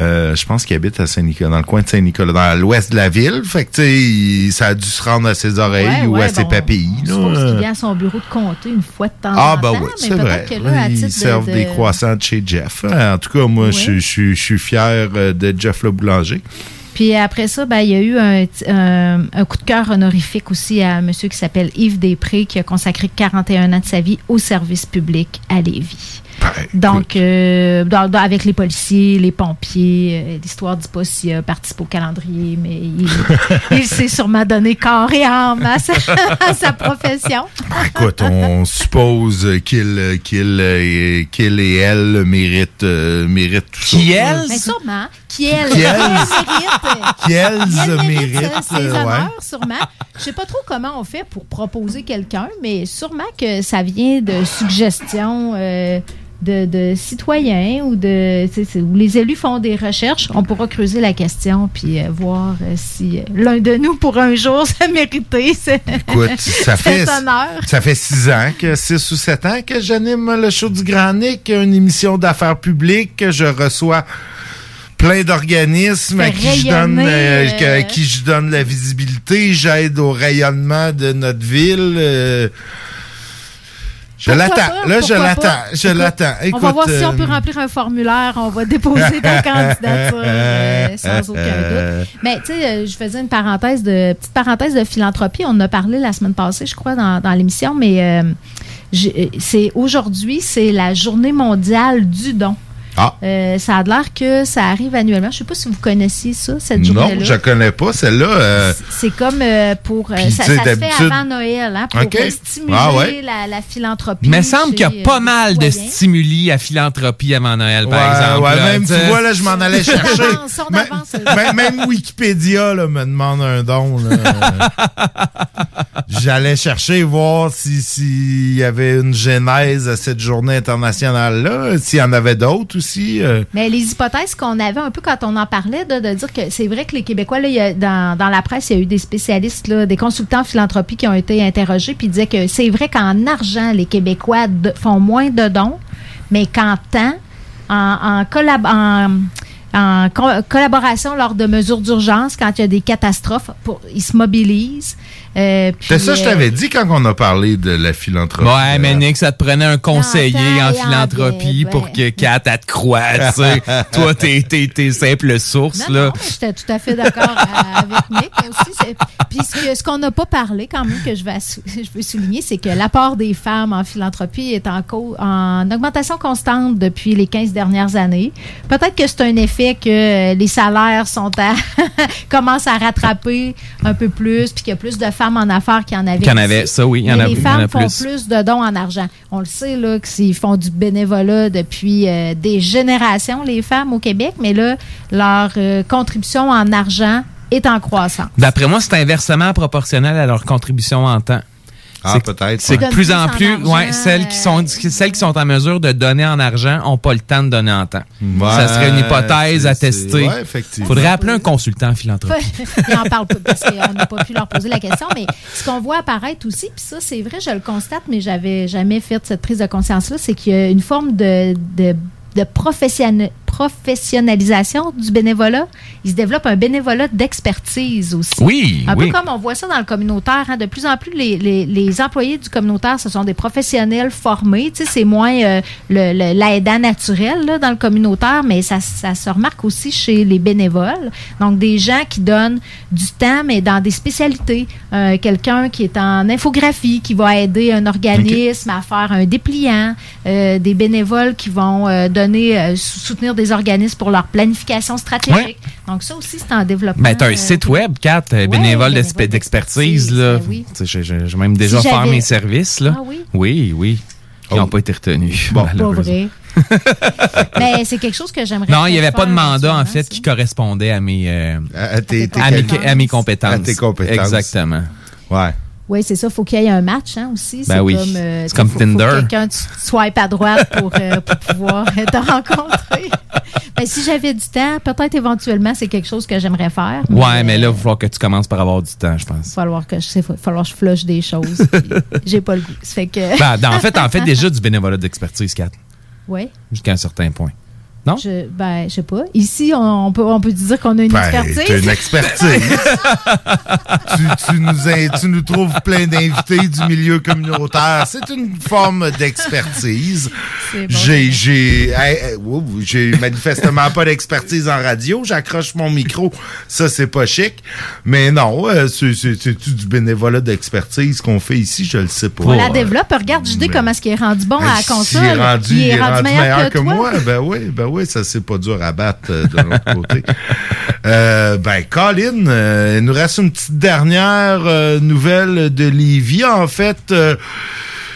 Euh, je pense qu'il habite à Saint-Nicolas, dans le coin de Saint-Nicolas, dans l'ouest de la ville. Fait que, tu sais, ça a dû se rendre à ses oreilles Ouais, ou ouais, à ses bon, papilles. Je suppose qu'il vient à son bureau de comté une fois de temps Ah, en ben temps. oui, c'est vrai. que là, à Ils titre de- servent des de- croissants de chez Jeff. En tout cas, moi, je, je, je suis fier euh, de Jeff le boulanger. Puis après ça, ben, il y a eu un- un coup de cœur honorifique aussi à un monsieur qui s'appelle Yves Després, qui a consacré 41 ans de sa vie au service public à Lévis. Donc, euh, dans- dans- avec les policiers, les pompiers, euh, l'histoire dit pas s'il a participé au calendrier, mais il, *laughs* il s'est sûrement donné corps et âme à sa, à sa profession. Écoute, on suppose qu'il qu'il qu'il et elle méritent euh, méritent tout ça. Mais sûrement. Kiel. Kiel. mérite. Kiels Kiel mérite, ses euh, honneurs, ouais. sûrement. Je sais pas trop comment on fait pour proposer quelqu'un, mais sûrement que ça vient de suggestions euh, de, de citoyens ou de où les élus font des recherches. On pourra creuser la question puis euh, voir euh, si euh, l'un de nous pour un jour *laughs* se mériter ce- Écoute, ça *laughs* fait, honneur. ça fait six ans, que six ou sept ans que j'anime le show du Grand Nick, une émission d'affaires publiques que je reçois plein d'organismes à qui je donne à qui je donne la visibilité, j'aide au rayonnement de notre ville. Euh, je l'attends. Là, je l'attends. Je l'attends. on va voir si euh, on peut remplir un formulaire. On va déposer ta *laughs* candidature euh, sans aucun doute. Mais tu sais, euh, je faisais une parenthèse de petite parenthèse de philanthropie. On en a parlé la semaine passée, je crois, dans, dans l'émission. Mais euh, c'est aujourd'hui, c'est la Journée mondiale du don. Ah. Euh, ça a l'air que ça arrive annuellement. Je sais pas si vous connaissiez ça, cette Non, journée-là. je connais pas celle-là. euh, C'est comme euh, pour. euh, Puis, ça ça se fait avant Noël, hein, pour stimuler Ah ouais. la, la philanthropie. Mais semble qu'il y a pas euh, mal de stimuli à philanthropie avant Noël, par Ouais, exemple. ouais, là, même, tu vois, là, je m'en allais chercher. On avance, on avance. même, même Wikipédia là, me demande un don. *laughs* J'allais chercher voir si- s'il y avait une genèse à cette journée internationale-là, s'il y en avait d'autres euh. Mais les hypothèses qu'on avait un peu quand on en parlait, de, dire que c'est vrai que les Québécois, là, dans, dans la presse, il y a eu des spécialistes, là, des consultants en philanthropie qui ont été interrogés, puis disaient que c'est vrai qu'en argent, les Québécois font moins de dons, mais qu'en temps, en, en, collab- en- en co- collaboration lors de mesures d'urgence, quand il y a des catastrophes, ils se mobilisent. Euh, puis, C'est ça, que je euh, t'avais dit quand on a parlé de la philanthropie. Ouais, mais Nick, ça te prenait un conseiller en philanthropie pour que Kat, elle te sais. *laughs* Toi, t'es, t'es, t'es simple source, Non, là. non, j'étais tout à fait d'accord euh, avec Nick aussi. Puis ce, qu'on n'a pas parlé, quand même, que je, vais je veux souligner, c'est que l'apport des femmes en philanthropie est en, en augmentation constante depuis les 15 dernières années. Peut-être que c'est un effet que euh, les salaires sont à *laughs* commencent à rattraper un peu plus, puis qu'il y a plus de femmes en affaires qu'il y en avait. Qu'il y en avait, ça, oui, il y en a- les il y en a femmes font plus. plus de dons en argent. On le sait, là, qu'ils font du bénévolat depuis euh, des générations, les femmes au Québec, mais là, leur euh, contribution en argent est en croissance. D'après moi, c'est inversement proportionnel à leur contribution en temps. Ah, C'est- peut-être. C'est que Donne plus en plus, ouais, celles qui sont celles qui sont en mesure de donner en argent ont pas le temps de donner en temps. ça serait une hypothèse à tester. ouais, effectivement. Faudrait appeler un consultant en philanthropie. *laughs* Ils en parlent pas parce qu'on n'a pas pu leur poser la question, mais ce qu'on voit apparaître aussi, puis ça, c'est vrai, je le constate, mais j'avais jamais fait cette prise de conscience-là, c'est qu'il y a une forme de, de, de professionnalisation du bénévolat. Il se développe un bénévolat d'expertise aussi. Oui, Un oui. peu comme on voit ça dans le communautaire. hein. De plus en plus, les, les- les employés du communautaire, ce sont des professionnels formés. Tu sais, c'est moins euh, l'aidant naturel là, dans le communautaire, mais ça, ça se remarque aussi chez les bénévoles. Donc, des gens qui donnent du temps, mais dans des spécialités. Euh, Quelqu'un qui est en infographie, qui va aider un organisme à faire un dépliant. Euh, des bénévoles qui vont euh, donner, sou- soutenir des organismes pour leur planification stratégique. Donc, ça aussi, c'est en développement. Ben, t'as un euh, site web, Kat, euh, bénévole d'exp- d'expertise, là. ben oui. Tu J'ai même déjà Si fait mes services, là. Ah oui? Oui, oui. Qui n'ont pas été retenus. Pas malheureusement. vrai. Mais *laughs* c'est quelque chose que j'aimerais. Non, il n'y avait pas de mandat, en fait, qui correspondait à mes, euh, à, tes, à mes- à mes compétences. À tes compétences. Exactement. Ouais. Oui, c'est ça. Il faut qu'il y ait un match hein, aussi. Ben c'est oui. Comme, euh, comme faut- faut Tinder. que quelqu'un swipe à droite pour, euh, *laughs* pour pouvoir euh, te rencontrer. Ben, si j'avais du temps, peut-être éventuellement, c'est quelque chose que j'aimerais faire. Ouais, mais là, il va falloir que tu commences par avoir du temps, je pense. Il va falloir que je, falloir que je flush des choses. *laughs* J'ai pas le goût. Ça fait que. Ben, en fait, en fait déjà du bénévolat d'expertise, Kat, Oui. jusqu'à un certain point. Non? Je, ben, je sais pas. Ici, on, on peut, on peut dire qu'on a une Ben, expertise. une expertise. *laughs* tu, tu nous tu nous trouves plein d'invités du milieu communautaire. C'est une forme d'expertise. Bon, J'ai, j'ai, hey, manifestement pas d'expertise en radio. J'accroche mon micro. Ça, c'est pas chic. Mais non, euh, c'est, c'est, c'est-tu du bénévolat d'expertise qu'on fait ici? Je le sais pas. On la développe. Regarde, JD, comment est-ce qu'il est rendu bon à la console. s'il est rendu, il est rendu meilleur, que, toi. moi. Ben oui, ben oui, ça c'est pas dur à battre euh, de l'autre *laughs* côté. Euh, ben, Colin, euh, il nous reste une petite dernière nouvelle de Lévis. En fait,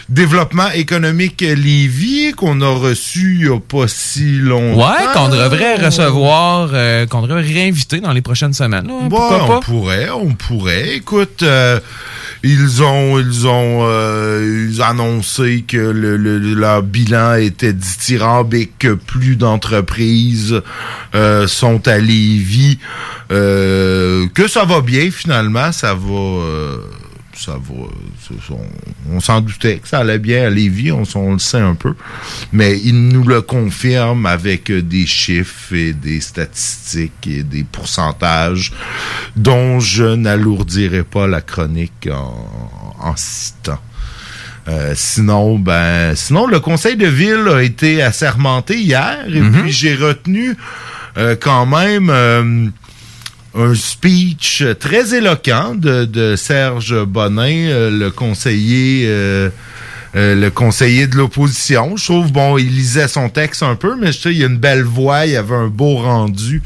développement économique Lévis qu'on a reçu il y a pas si longtemps. Ouais, qu'on devrait recevoir, euh, qu'on devrait réinviter dans les prochaines semaines. là, Bon, pourquoi on pas? pourrait, on pourrait. Écoute, euh, ils ont, ils ont, euh, ils annoncé que le, le- leur bilan était dithyrambique, que plus d'entreprises euh, sont à Lévis, euh, que ça va bien finalement, ça va. Ça va. On, s'en doutait que ça allait bien à Lévis, on, on le sait un peu. Mais il nous le confirme avec des chiffres et des statistiques et des pourcentages dont je n'alourdirai pas la chronique en, en citant. Euh, sinon, ben, sinon le conseil de ville a été assermenté hier et Mhm. puis j'ai retenu euh, quand même euh, un speech très éloquent de, Serge Bonin, euh, le conseiller. euh, euh, le conseiller de l'opposition. Je trouve, bon, il lisait son texte un peu, mais je sais, il a une belle voix, il avait un beau rendu.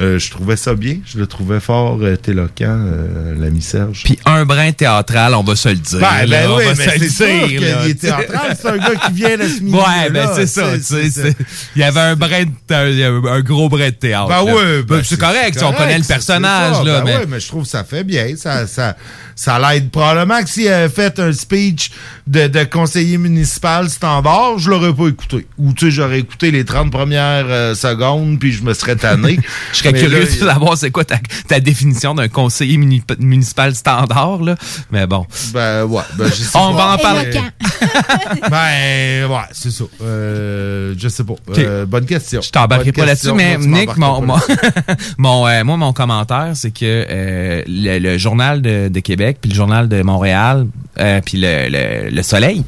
Euh, je trouvais ça bien. Je le trouvais fort euh, éloquent, euh, l'ami Serge. Puis un brin théâtral, on va se le dire. Ben, ben là, on oui, va mais c'est sûr qu'il est théâtral. C'est un gars qui vient de ce milieu Ouais, ben c'est ça. tu sais, c'est- Il y avait un brin, de- un, gros brin de théâtre. Ben oui, Ben, c'est correct, si on correct, connaît le personnage, là. Ben mais... ouais, mais je trouve que ça fait bien. Ça, ça, ça l'aide probablement que s'il avait fait un speech de, de conseiller municipal standard, je l'aurais pas écouté. Ou tu sais, j'aurais écouté les 30 premières euh, secondes, puis je me serais tanné. *laughs* Je serais curieux là, de savoir c'est quoi ta, ta définition d'un conseiller muni- municipal standard, là. Mais bon. Ben ouais, ben je sais On pas. va en parler. *laughs* ben ouais, c'est ça. Euh, je sais pas. Euh, bonne question. Je t'embarquerai pas là-dessus, mais Moi, Nick, mon, *laughs* mon, euh, moi, mon commentaire, c'est que euh, le, le journal de, de Québec, puis le journal de Montréal, euh, puis le, le, le Soleil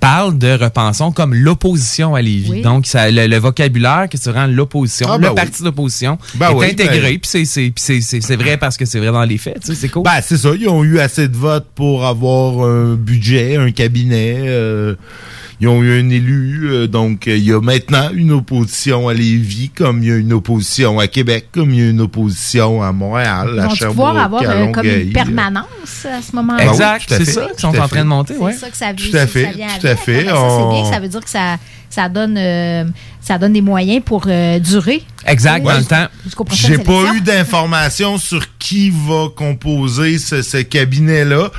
parle de repensons comme l'opposition à Lévis. Oui. Donc, ça, le, le vocabulaire que c'est vraiment l'opposition, Ah, le ben oui. parti d'opposition Ben est oui, intégré, ben- puis c'est- c'est- puis c'est c'est- c'est vrai parce que c'est vrai dans les faits, tu sais, c'est cool. Ben, c'est ça. Ils ont eu assez de votes pour avoir un budget, un cabinet. euh, ils ont eu un élu. euh, donc, euh, il y a maintenant une opposition à Lévis, comme il y a une opposition à Québec, comme il y a une opposition à Montréal, Ils à vont Sherbrooke, pouvoir avoir à euh, comme une permanence à ce moment-là? Oui, Exact, tout à c'est ça tout qu'ils sont à en train de monter, C'est ouais. ça que ça, Tout à fait, vient tout à avec. fait. Ah, ça, c'est bien. On- Ça veut dire que ça, ça, donne, euh, ça donne des moyens pour euh, durer. Exact, dans le temps. J'ai pas eu d'informations sur qui va composer ce, ce cabinet-là.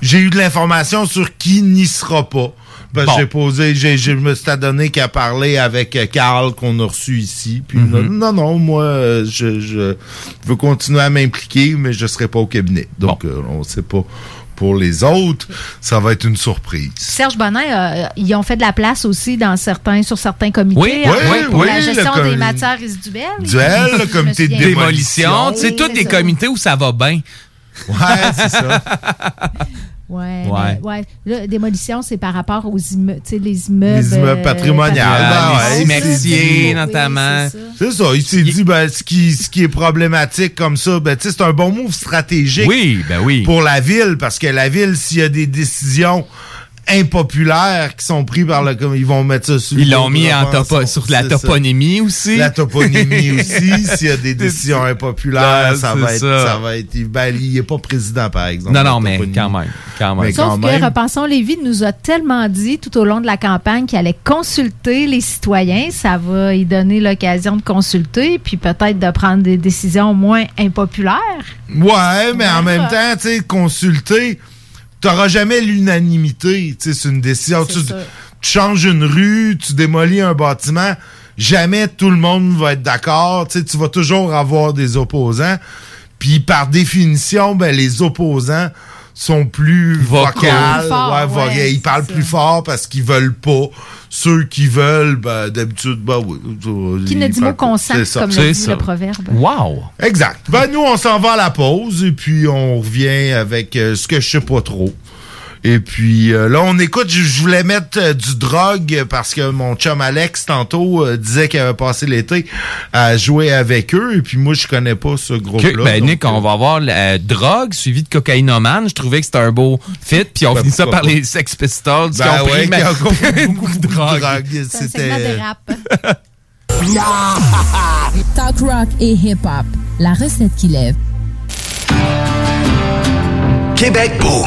J'ai eu de l'information sur qui n'y sera pas. Parce Bon. j'ai posé, j'ai, je me suis donné qu'à parler avec euh, Carl qu'on a reçu ici. Puis Mhm. non, non, non, moi, euh, je, je veux continuer à m'impliquer, mais je serai pas au cabinet. Donc, euh, on sait pas. Pour les autres, ça va être une surprise. Serge Bonin, euh, ils ont fait de la place aussi dans certains, sur certains comités. Oui, entre oui, pour oui, la le gestion com- des matières résiduelles. Duel, le comité de. Démolition, Oui, tous c'est des comités où ça va bien. Ouais, c'est ça. *laughs* Ouais, Ouais. mais, ouais. Là, démolition, c'est par rapport aux immeubles, tu sais, les immeubles. Les immeubles euh, patrimoniaux. Ben les Oui, notamment. c'est ça. C'est ça, il s'est dit, ben, ce qui, ce qui est problématique comme ça, ben, tu sais, c'est un bon move stratégique. Oui, ben oui. Pour la ville, parce que la ville, s'il y a des décisions impopulaires qui sont prises par le, comme ils vont mettre ça sur Ils l'ont mis en topo- sur la ça. toponymie aussi. La toponymie *laughs* aussi, s'il y a des décisions impopulaires, ça va être, ça. ça va être, ben, il est pas président, par exemple. Non, non, mais quand même. Quand même. Mais Sauf quand que même. Repensons Lévis nous a tellement dit tout au long de la campagne qu'il allait consulter les citoyens. Ça va y donner l'occasion de consulter, puis peut-être de prendre des décisions moins impopulaires. Ouais, mais en même temps, tu sais, consulter, t'auras jamais l'unanimité, tu sais, c'est une décision. Tu, changes une rue, tu démolis un bâtiment, jamais tout le monde va être d'accord, tu sais, tu vas toujours avoir des opposants. Puis par définition, ben les opposants sont plus Vocaux. vocales, Plus fort, ouais, vo- ouais, ils parlent ça. plus fort parce qu'ils veulent pas. Ceux qui veulent, ben d'habitude, ben oui. Qui ne dit mot pas. consent, comme C'est le dit ça. le proverbe. Wow! Exact. Ben, nous, on s'en va à la pause et puis on revient avec euh, ce que je sais pas trop. Et puis euh, là, on écoute, je, je voulais mettre euh, du drogue parce que mon chum Alex, tantôt, euh, disait qu'il avait passé l'été à jouer avec eux. Et puis moi, je connais pas ce groupe-là. ben donc, Nick, euh, on va avoir euh, drogue suivi de cocaïnomane. Je trouvais que c'était un beau fit. Puis on Ben, finit ça pourquoi par pas? les Sex Pistols qui Ben ont ouais, pris qui ont compris beaucoup de *laughs* drogue. drogue. C'est un C'était... segment de rap. *laughs* *laughs* Talk rock et hip-hop. La recette qui lève. Québec beau.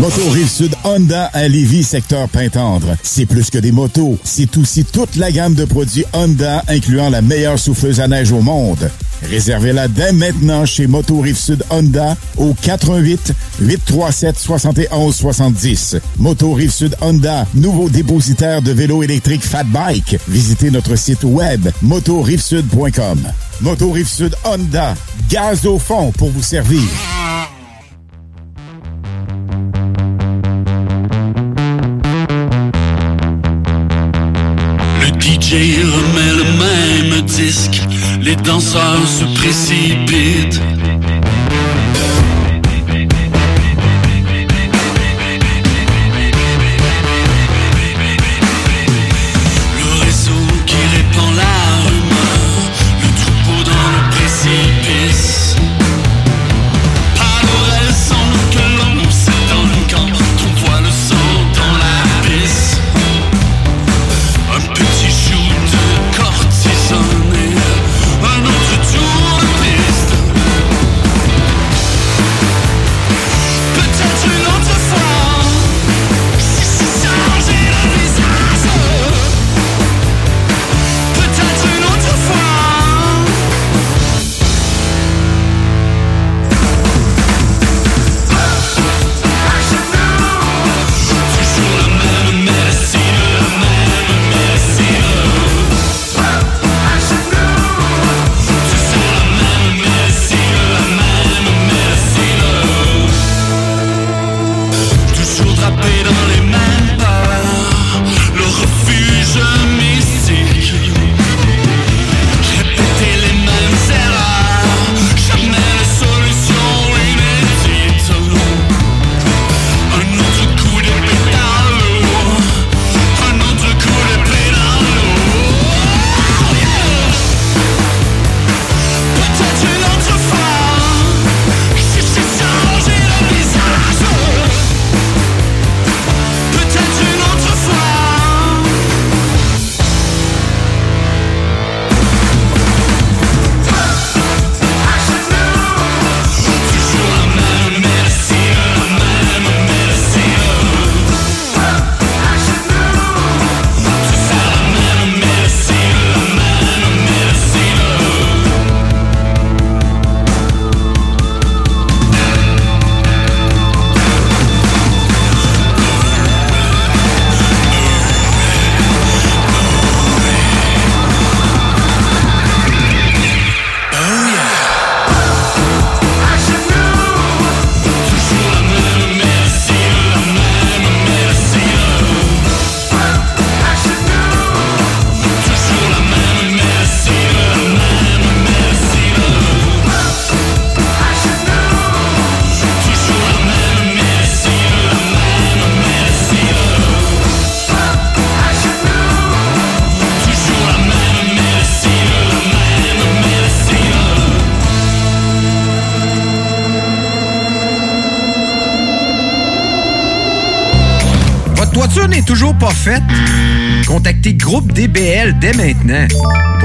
Moto Rive-Sud Honda à Lévis, secteur Pintendre. C'est plus que des motos, c'est aussi toute la gamme de produits Honda, incluant la meilleure souffleuse à neige au monde. Réservez-la dès maintenant chez Moto Rive-Sud Honda au 88 837 71 70. Moto Rive-Sud Honda, nouveau dépositaire de vélos électriques Fat Bike. Visitez notre site web motorivesud.com. Moto Rive-Sud Honda, gaz au fond pour vous servir. Se précipitent. Contactez Groupe DBL dès maintenant.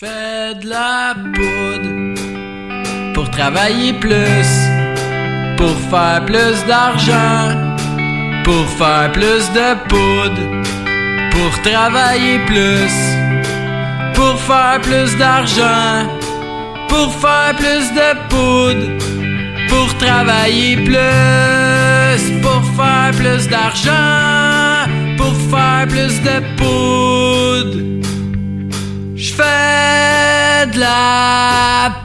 Fais de la poudre pour travailler plus, pour faire plus d'argent, pour faire plus de poudre, pour travailler plus, pour faire plus d'argent, pour faire plus de poudre, pour travailler plus, pour faire plus d'argent, pour faire plus de poudre. Je fais de la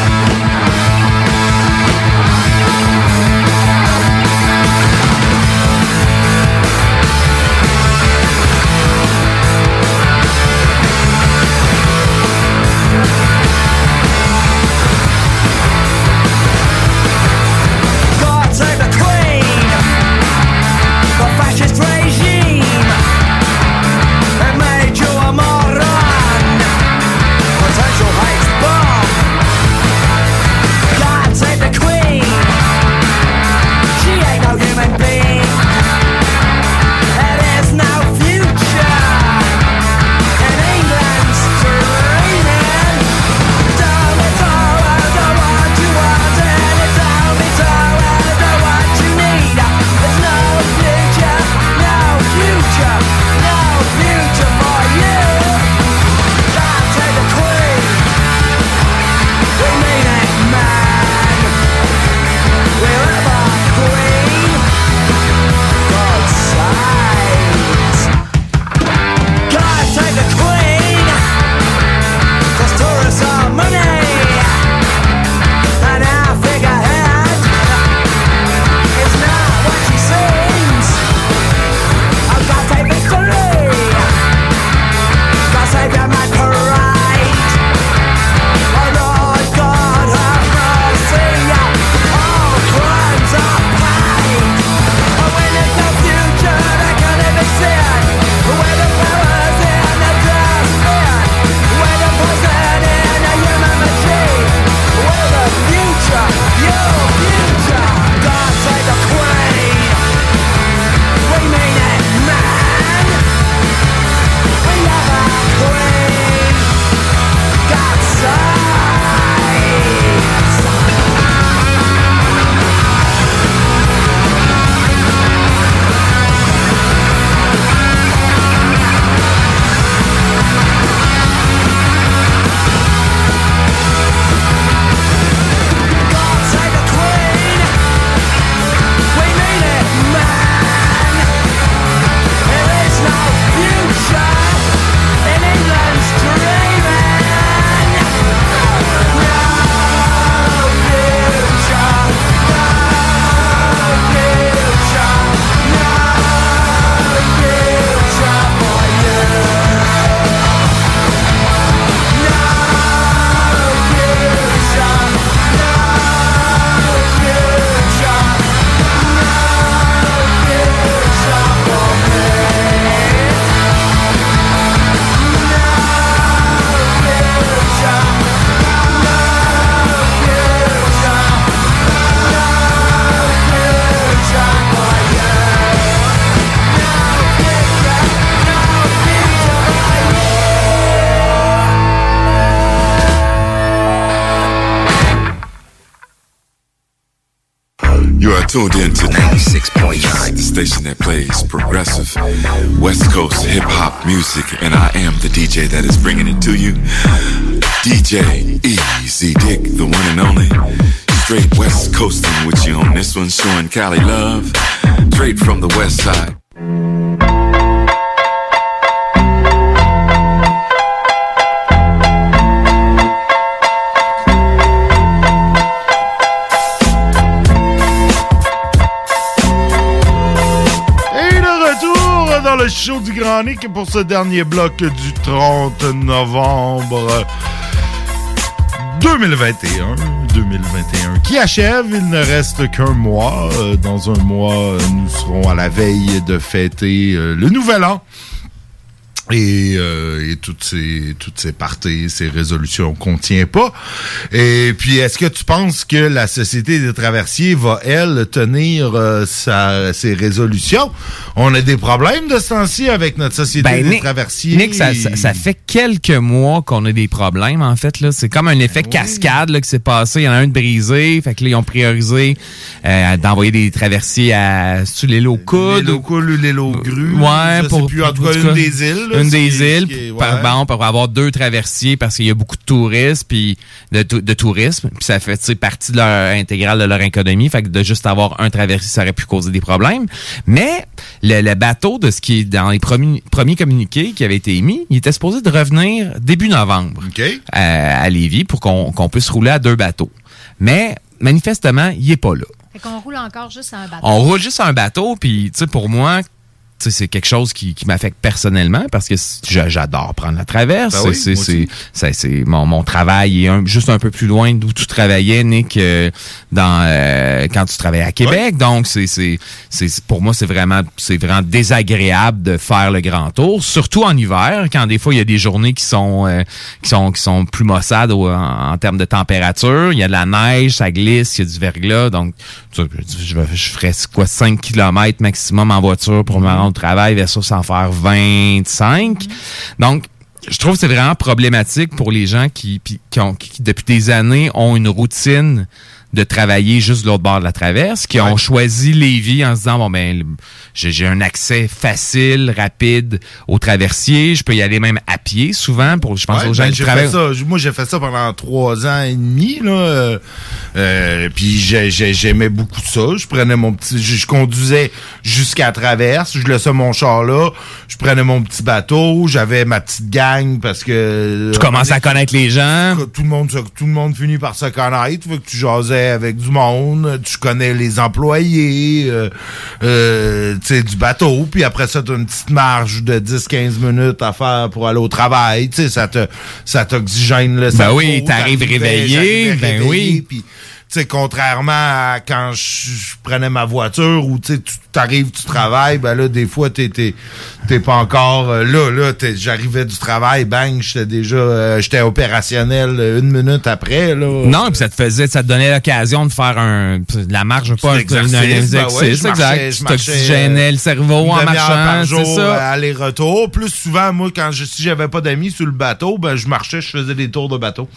Tuned in to 96.9, the station that plays progressive West Coast hip hop music, and I am the DJ that is bringing it to you. DJ Easy Dick, the one and only. Straight West Coasting with you on this one, showing Cali love. Straight from the West Side. Le show du Grand Nick pour ce dernier bloc du 30 novembre 2021. 2021 qui achève? Il ne reste qu'un mois. Euh, Dans un mois, nous serons à la veille de fêter euh, le Nouvel An. Et, euh, et toutes ces toutes ces parties, ces résolutions qu'on tient pas. Et puis, est-ce que tu penses que la Société des traversiers va, elle, tenir euh, sa, ses résolutions? On a des problèmes de ce temps-ci avec notre Société Ben, des Nick, traversiers. Nick, ça, ça- ça fait quelques mois qu'on a des problèmes, en fait. là. C'est comme un effet cascade là, qui s'est passé. Il y en a un de brisé. Fait que là, ils ont priorisé euh, d'envoyer des traversiers à... C'est-tu l'île aux coudes? L'île aux coudes aux grues. Ouais, je sais pour... plus, en tout cas, une des îles, là. Une des îles, qui est- par, ouais. bon, pour avoir deux traversiers parce qu'il y a beaucoup de tourisme, puis de, de tourisme, puis ça fait partie de leur intégrale de leur économie, fait que de juste avoir un traversier, ça aurait pu causer des problèmes. Mais le, le bateau de ce qui est dans les premiers, premiers communiqués qui avait été émis, il était supposé de revenir début novembre à, à Lévis pour qu'on qu'on puisse rouler à deux bateaux. Mais manifestement, il est pas là. Fait qu'on roule encore juste à un bateau. On roule juste sur un bateau, puis tu sais, pour moi, c'est quelque chose qui, qui m'affecte personnellement parce que j'adore prendre la traverse. Ben oui, c'est, mon, mon travail est un- juste un peu plus loin d'où tu travaillais, Nick, euh, dans euh, quand tu travaillais à Québec. Donc, c'est, c'est, c'est, pour moi, c'est vraiment, c'est vraiment désagréable de faire le grand tour, surtout en hiver, quand des fois il y a des journées qui sont, euh, qui sont, qui sont plus maussades au- en, en termes de température. Il y a de la neige, ça glisse, il y a du verglas. Donc, je, vais- je ferais quoi 5 km maximum en voiture pour me rendre travail versus en faire 25. Donc, je trouve que c'est vraiment problématique pour les gens qui, qui, ont, qui, depuis des années, ont une routine de travailler juste de l'autre bord de la traverse, qui ont choisi Lévis en se disant, bon, ben, j'ai un accès facile, rapide au traversier, je peux y aller même à pied souvent, pour, je pense Ouais, aux gens ben, qui j'ai travaillent. fait ça. Moi, j'ai fait ça pendant trois ans et demi. Là. Euh, euh, puis j'ai- j'ai- j'aimais beaucoup ça. Je prenais mon petit, je, je conduisais jusqu'à la traverse. Je laissais mon char là. Je prenais mon petit bateau. J'avais ma petite gang parce que Tu commences à connaître les gens. Tout le monde, tout le monde finit par se connaître. Fait que tu jasais avec du monde. Tu connais les employés. euh, euh, tu sais, du bateau. Puis après ça, tu as une petite marge de 10-15 minutes à faire pour aller au travail. Tu sais, ça te, ça t'oxygène le Ben cerveau. oui, t'arrives réveillé, ben réveillé, oui. Sais, contrairement à quand je, prenais ma voiture ou tu t'arrives, tu travailles, ben là, des fois, t'es, t'es, t'es pas encore euh, là, là, t'es- j'arrivais du travail, bang, j'étais déjà, euh, j'étais opérationnel euh, une minute après, là. Non, puis ça te faisait, ça te donnait l'occasion de faire un, de la marche, pas un, exercice, un ben exercice, ouais, je marchais- exact. je t'oxygénais le cerveau en marchant, c'est ça? euh, aller-retour. Plus souvent, moi, quand je, si j'avais pas d'amis sur le bateau, ben, je marchais, je faisais des tours de bateau.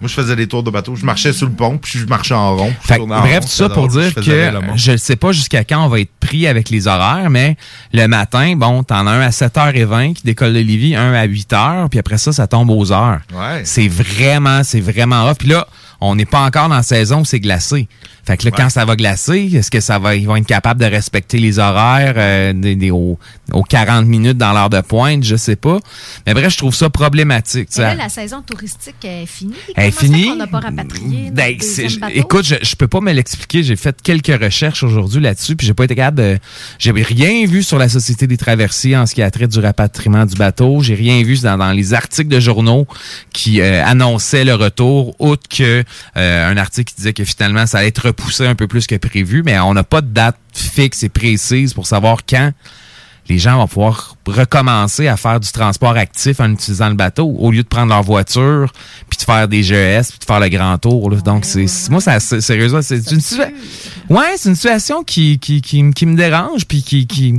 Moi, je faisais des tours de bateau. Je marchais sur le pont, puis je marchais en rond. Fait en bref, rond, tout ça pour dire que je ne sais pas jusqu'à quand on va être pris avec les horaires, mais le matin, bon, t'en as un à 7h20 qui décolle de Lévis, un à 8h, puis après ça, ça tombe aux heures. Ouais. C'est vraiment, c'est vraiment rough. Puis là, on n'est pas encore dans la saison où c'est glacé. Fait que là, quand ça va glacer, est-ce que ça va, ils vont être capables de respecter les horaires euh, des, des- aux, aux 40 minutes dans l'heure de pointe? Je sais pas. Mais bref, je trouve ça problématique. tu Et là, la saison touristique est finie. Elle est Comment ça fait finie? qu'on n'a pas rapatrié Ben, écoute, je, je peux pas me l'expliquer. J'ai fait quelques recherches aujourd'hui là-dessus, puis j'ai pas été capable de. J'ai rien vu sur la Société des traversiers en ce qui a trait du rapatriement du bateau. J'ai rien vu dans, dans les articles de journaux qui euh, annonçaient le retour, outre que euh, un article qui disait que finalement ça allait être repoussé un peu plus que prévu, mais on n'a pas de date fixe et précise pour savoir quand les gens vont pouvoir recommencer à faire du transport actif en utilisant le bateau au lieu de prendre leur voiture puis de faire des GES puis de faire le grand tour. là. Donc, c'est moi, ça, sérieusement, c'est une, situa- ouais, c'est une situation qui, qui, qui, m- qui me dérange puis qui, qui,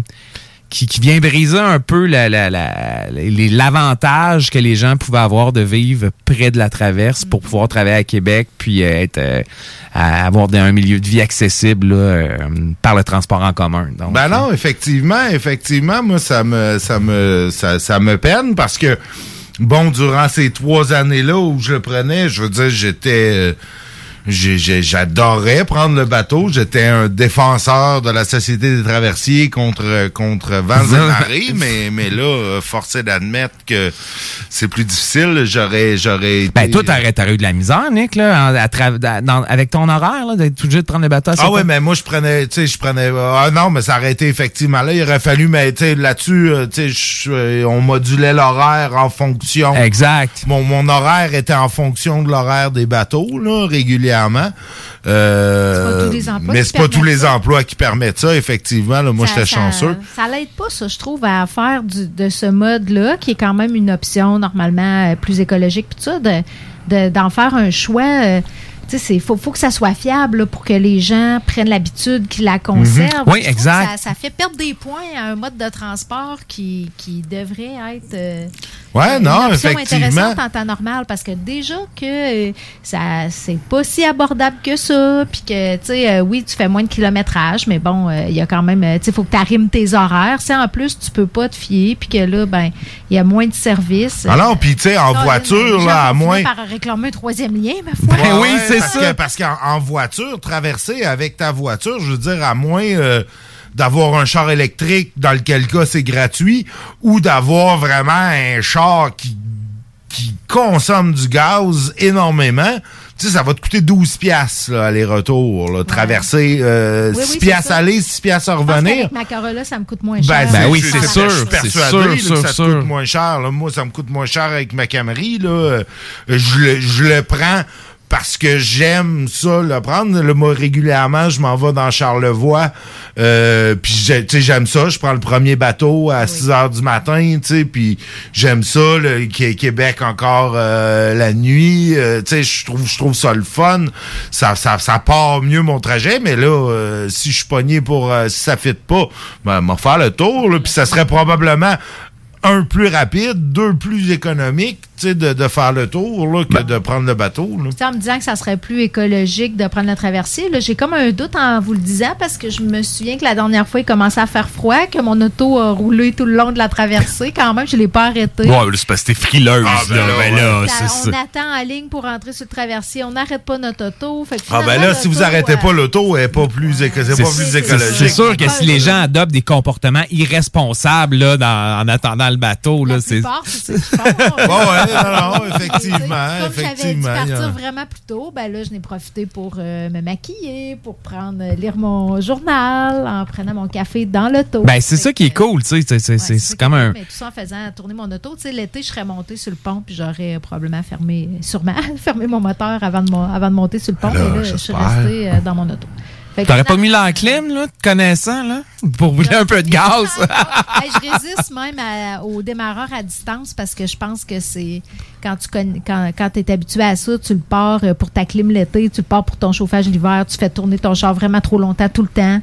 qui, qui vient briser un peu la- la- la- les- l'avantage que les gens pouvaient avoir de vivre près de la traverse pour pouvoir travailler à Québec puis euh, être euh, avoir un milieu de vie accessible là, euh, par le transport en commun. Donc, Ben non, effectivement, effectivement, moi, ça me, ça me, ça, ça me peine parce que, bon, durant ces trois années-là où je le prenais, je veux dire, j'étais, euh, j'adorais prendre le bateau. J'étais un défenseur de la Société des traversiers contre, contre vents et marées, mais, mais là, euh, forcé d'admettre que c'est plus difficile. J'aurais, j'aurais été... Ben, toi, t'aurais t'aurais eu de la misère, Nick, là, à tra- dans- avec ton horaire, là, d'être obligé de prendre le bateau à Ah ouais, mais moi je prenais, tu sais, je prenais. Ah non, mais ça aurait été effectivement là. Il aurait fallu, mais tu sais, là-dessus, euh, tu sais, euh, on modulait l'horaire en fonction. Exact. Mon, mon horaire était en fonction de l'horaire des bateaux, là, régulièrement. Euh, C'est pas tous les emplois mais c'est pas tous les ça. emplois qui permettent ça, effectivement. Là, moi, j'étais chanceux. Ça l'aide pas, ça, je trouve, à faire du- de ce mode-là, qui est quand même une option normalement euh, plus écologique, puis tout ça, de- de- d'en faire un choix. euh, tu sais, il faut, faut que ça soit fiable là, pour que les gens prennent l'habitude, qu'ils la conservent. Mhm. Oui, Je trouve exact. ça fait perdre des points à un mode de transport qui, qui devrait être. euh, Ouais, une non, option effectivement. intéressante en temps normal parce que déjà que euh, ça c'est pas si abordable que ça puis que tu sais euh, oui tu fais moins de kilométrage mais bon euh, il y a quand même euh, tu sais faut que tu arrimes tes horaires si en plus tu peux pas te fier puis que là ben il y a moins de services Ah non, puis tu sais, en voiture, là, à moins. par réclamer un troisième lien ma foi Ouais, ouais, parce que- parce qu'en en voiture, traverser avec ta voiture, je veux dire, à moins euh, d'avoir un char électrique, dans lequel cas c'est gratuit, ou d'avoir vraiment un char qui, qui consomme du gaz énormément, tu sais, ça va te coûter 12 piastres, là, aller-retour, là, traverser euh, Oui, oui, 6 c'est piastres aller, 6 piastres revenir. ma Corolla ça me coûte moins Ben, cher c'est- c'est- c'est Je suis persuadé sûr, là, que sûr, ça te sûr. coûte moins cher. là. Moi, ça me coûte moins cher avec ma Camry. Là. Euh, Je, le, je le prends parce que j'aime ça, le prendre. Là, moi, régulièrement, je m'en vais dans Charlevoix. Euh, puis, j'ai- tu sais, j'aime ça. Je prends le premier bateau à 6 heures du matin. tu sais, Puis, j'aime ça. Le Qué- Québec encore euh, la nuit. euh, tu sais, je trouve, je trouve ça le fun. Ça, ça, ça part mieux mon trajet. Mais là, euh, si je suis pogné pour... euh, si ça fit pas, ben, m'en faire le tour. Puis, ça serait probablement un plus rapide, deux plus économique, de, de faire le tour là, que de prendre le bateau. là. En me disant que ça serait plus écologique de prendre la traversée, là, j'ai comme un doute en vous le disant parce que je me souviens que la dernière fois, il commençait à faire froid, que mon auto a roulé tout le long de la traversée. Quand même, je l'ai pas arrêté. Ouais, c'est parce que t'es frileuse, Ah, ben là. Ben là, on ça. attend en ligne pour entrer sur le traversier. On n'arrête pas notre auto. Fait que Ah ben là, si vous l'auto, arrêtez euh, pas l'auto, elle est pas plus, éco- c'est pas plus écologique. C'est sûr que si les gens adoptent des comportements irresponsables là, dans- en attendant le bateau, là, c'est. *laughs* *laughs* non, non, effectivement, Comme j'avais dû effectivement. il y partir vraiment plus tôt, ben là, je n'ai profité pour euh, me maquiller, pour prendre, euh, lire mon journal, en prenant mon café dans l'auto. Ben, c'est ça qui est cool, tu sais. c'est- c'est- C'est c'est comme un. Mais tout ça en faisant tourner mon auto. Tu sais, l'été, je serais montée sur le pont, puis j'aurais probablement fermé, sûrement, *laughs* fermé mon moteur avant de, mo- avant de monter sur le pont. Là, mais là, je suis restée euh, dans mon auto. T'aurais pas mis la clim, là, te connaissant, là, pour brûler un peu de gaz? *laughs* Hey, je *laughs* résiste même à- au démarreur à distance parce que je pense que c'est quand tu connais, quand, quand es habitué à ça, tu le pars euh, pour ta clim l'été, tu le pars pour ton chauffage l'hiver, tu fais tourner ton char vraiment trop longtemps tout le temps.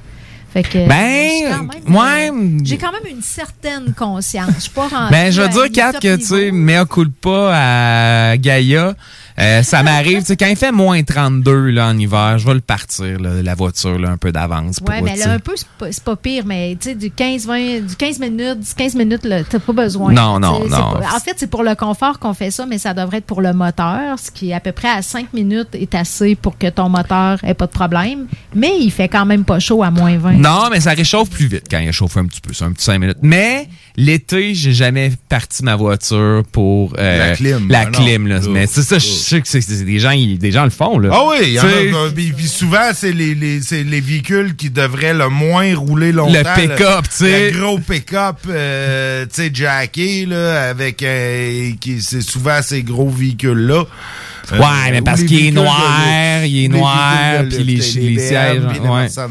Fait que Ben, ouais. euh, j'ai quand même une certaine conscience. Je suis pas Ben, je veux dire, Kat, que, tu sais, mea culpa à Gaïa, euh, ça m'arrive, tu sais, quand il fait moins 32, là, en hiver, je vais le partir, là, la voiture, là, un peu d'avance. Ouais, mais là, un peu, c'est pas, pire, mais tu sais, du 15, 20, du 15 minutes, du 15 minutes, là, t'as pas besoin. Non, non, non. pas- en fait, c'est pour le confort qu'on fait ça, mais ça devrait être pour le moteur, ce qui, à peu près à 5 minutes, est assez pour que ton moteur ait pas de problème. Mais il fait quand même pas chaud à moins 20. Non, mais ça réchauffe plus vite quand il chauffe un petit peu, c'est un petit 5 minutes. Mais l'été, j'ai jamais parti ma voiture pour euh, La clim, La non. clim, là. Oh, Mais c'est ça, je sais que c'est des gens, ils- des gens le font, là. Ah oui, il y en a, euh, puis, souvent, c'est les, les, c'est les véhicules qui devraient le moins rouler longtemps. Le pick-up, tu sais. Le gros pick-up, euh, tu sais, jacké, là, avec, euh, qui, c'est souvent ces gros véhicules-là. Euh, Ouais, mais ou parce qu'il est noir, il est noir, puis les- sièges, ouais. Ça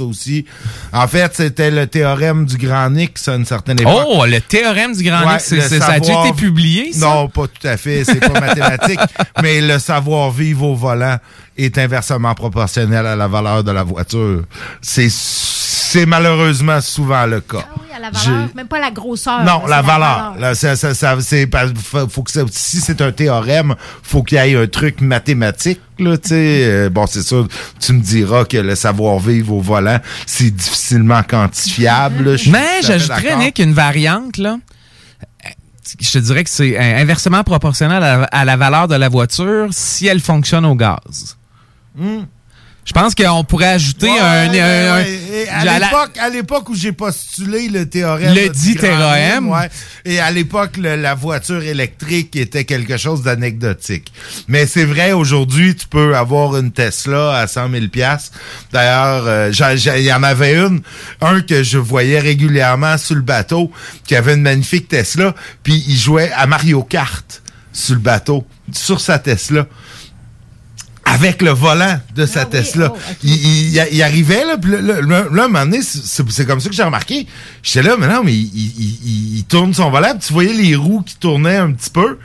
aussi. En fait, c'était le théorème du Grand Nix à une certaine époque. Oh, le théorème du Grand Nix, ça a-tu savoir- été publié, ça? Non, pas tout à fait. C'est pas mathématique. *laughs* mais le savoir-vivre au volant est inversement proportionnel à la valeur de la voiture. C'est, c'est malheureusement souvent le cas. Oui, à la valeur, même pas la grosseur. Non, la valeur. Là, ça, ça, ça- faut, faut que si c'est un théorème, faut qu'il y ait un truc mathématique. Là, tu sais. Euh, bon, c'est sûr, tu me diras que le savoir-vivre au volant, c'est difficilement quantifiable. là. Mais j'ajouterais. Nick, une variante, là. Je te dirais que c'est inversement proportionnel à la, à la valeur de la voiture si elle fonctionne au gaz. Hmm. Je pense qu'on pourrait ajouter Ouais, un. ouais, un- ouais. Et à la- l'époque, à l'époque où j'ai postulé le théorème, Le dit théorème. Et à l'époque, la voiture électrique était quelque chose d'anecdotique. Mais c'est vrai, aujourd'hui, tu peux avoir une Tesla à 100 000 D'ailleurs, euh, il y en avait une, un que je voyais régulièrement sur le bateau, qui avait une magnifique Tesla, puis il jouait à Mario Kart sur le bateau, sur sa Tesla avec le volant de sa Tesla. il, il- il arrivait, là, puis là, là, là, un moment donné, c'est- comme ça que j'ai remarqué. J'étais là, mais non, mais il, il- il- il- il tourne son volant, puis tu voyais les roues qui tournaient un petit peu.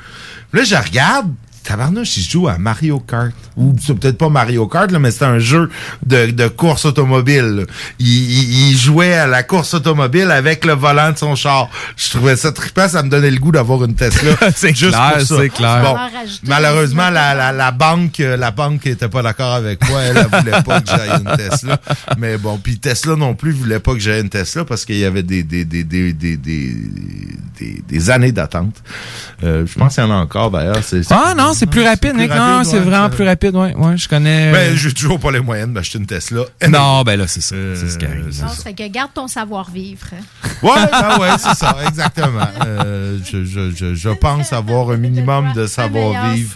Puis là, je regarde, tabarnouche, il joue à Mario Kart. Ou c'est peut-être pas Mario Kart, là, mais c'est un jeu de, de course automobile. là. Il, il- il jouait à la course automobile avec le volant de son char. Je trouvais ça trippant, ça me donnait le goût d'avoir une Tesla. *laughs* C'est juste clair, pour ça. c'est clair. Bon, malheureusement, la, la, la banque, euh, la banque était pas d'accord avec moi. Elle, elle voulait pas que j'aille une Tesla. Mais bon, puis Tesla non plus voulait pas que j'aille une Tesla parce qu'il y avait des des des des des des, des- des années d'attente. Euh, je pense qu'il y en a encore d'ailleurs. C'est- c'est- Ah non, c'est plus rapide, plus Nick. Non, c'est vraiment plus rapide, ouais. Ouais, je connais. Ben, j'ai toujours pas les moyens d'acheter une Tesla. *laughs* Non, ben là, c'est ça. c'est ce qui arrive. Non, ça fait que garde ton savoir-vivre. Ouais, ben ouais, c'est ça, exactement. Euh, je, je, je, je pense avoir un minimum de savoir-vivre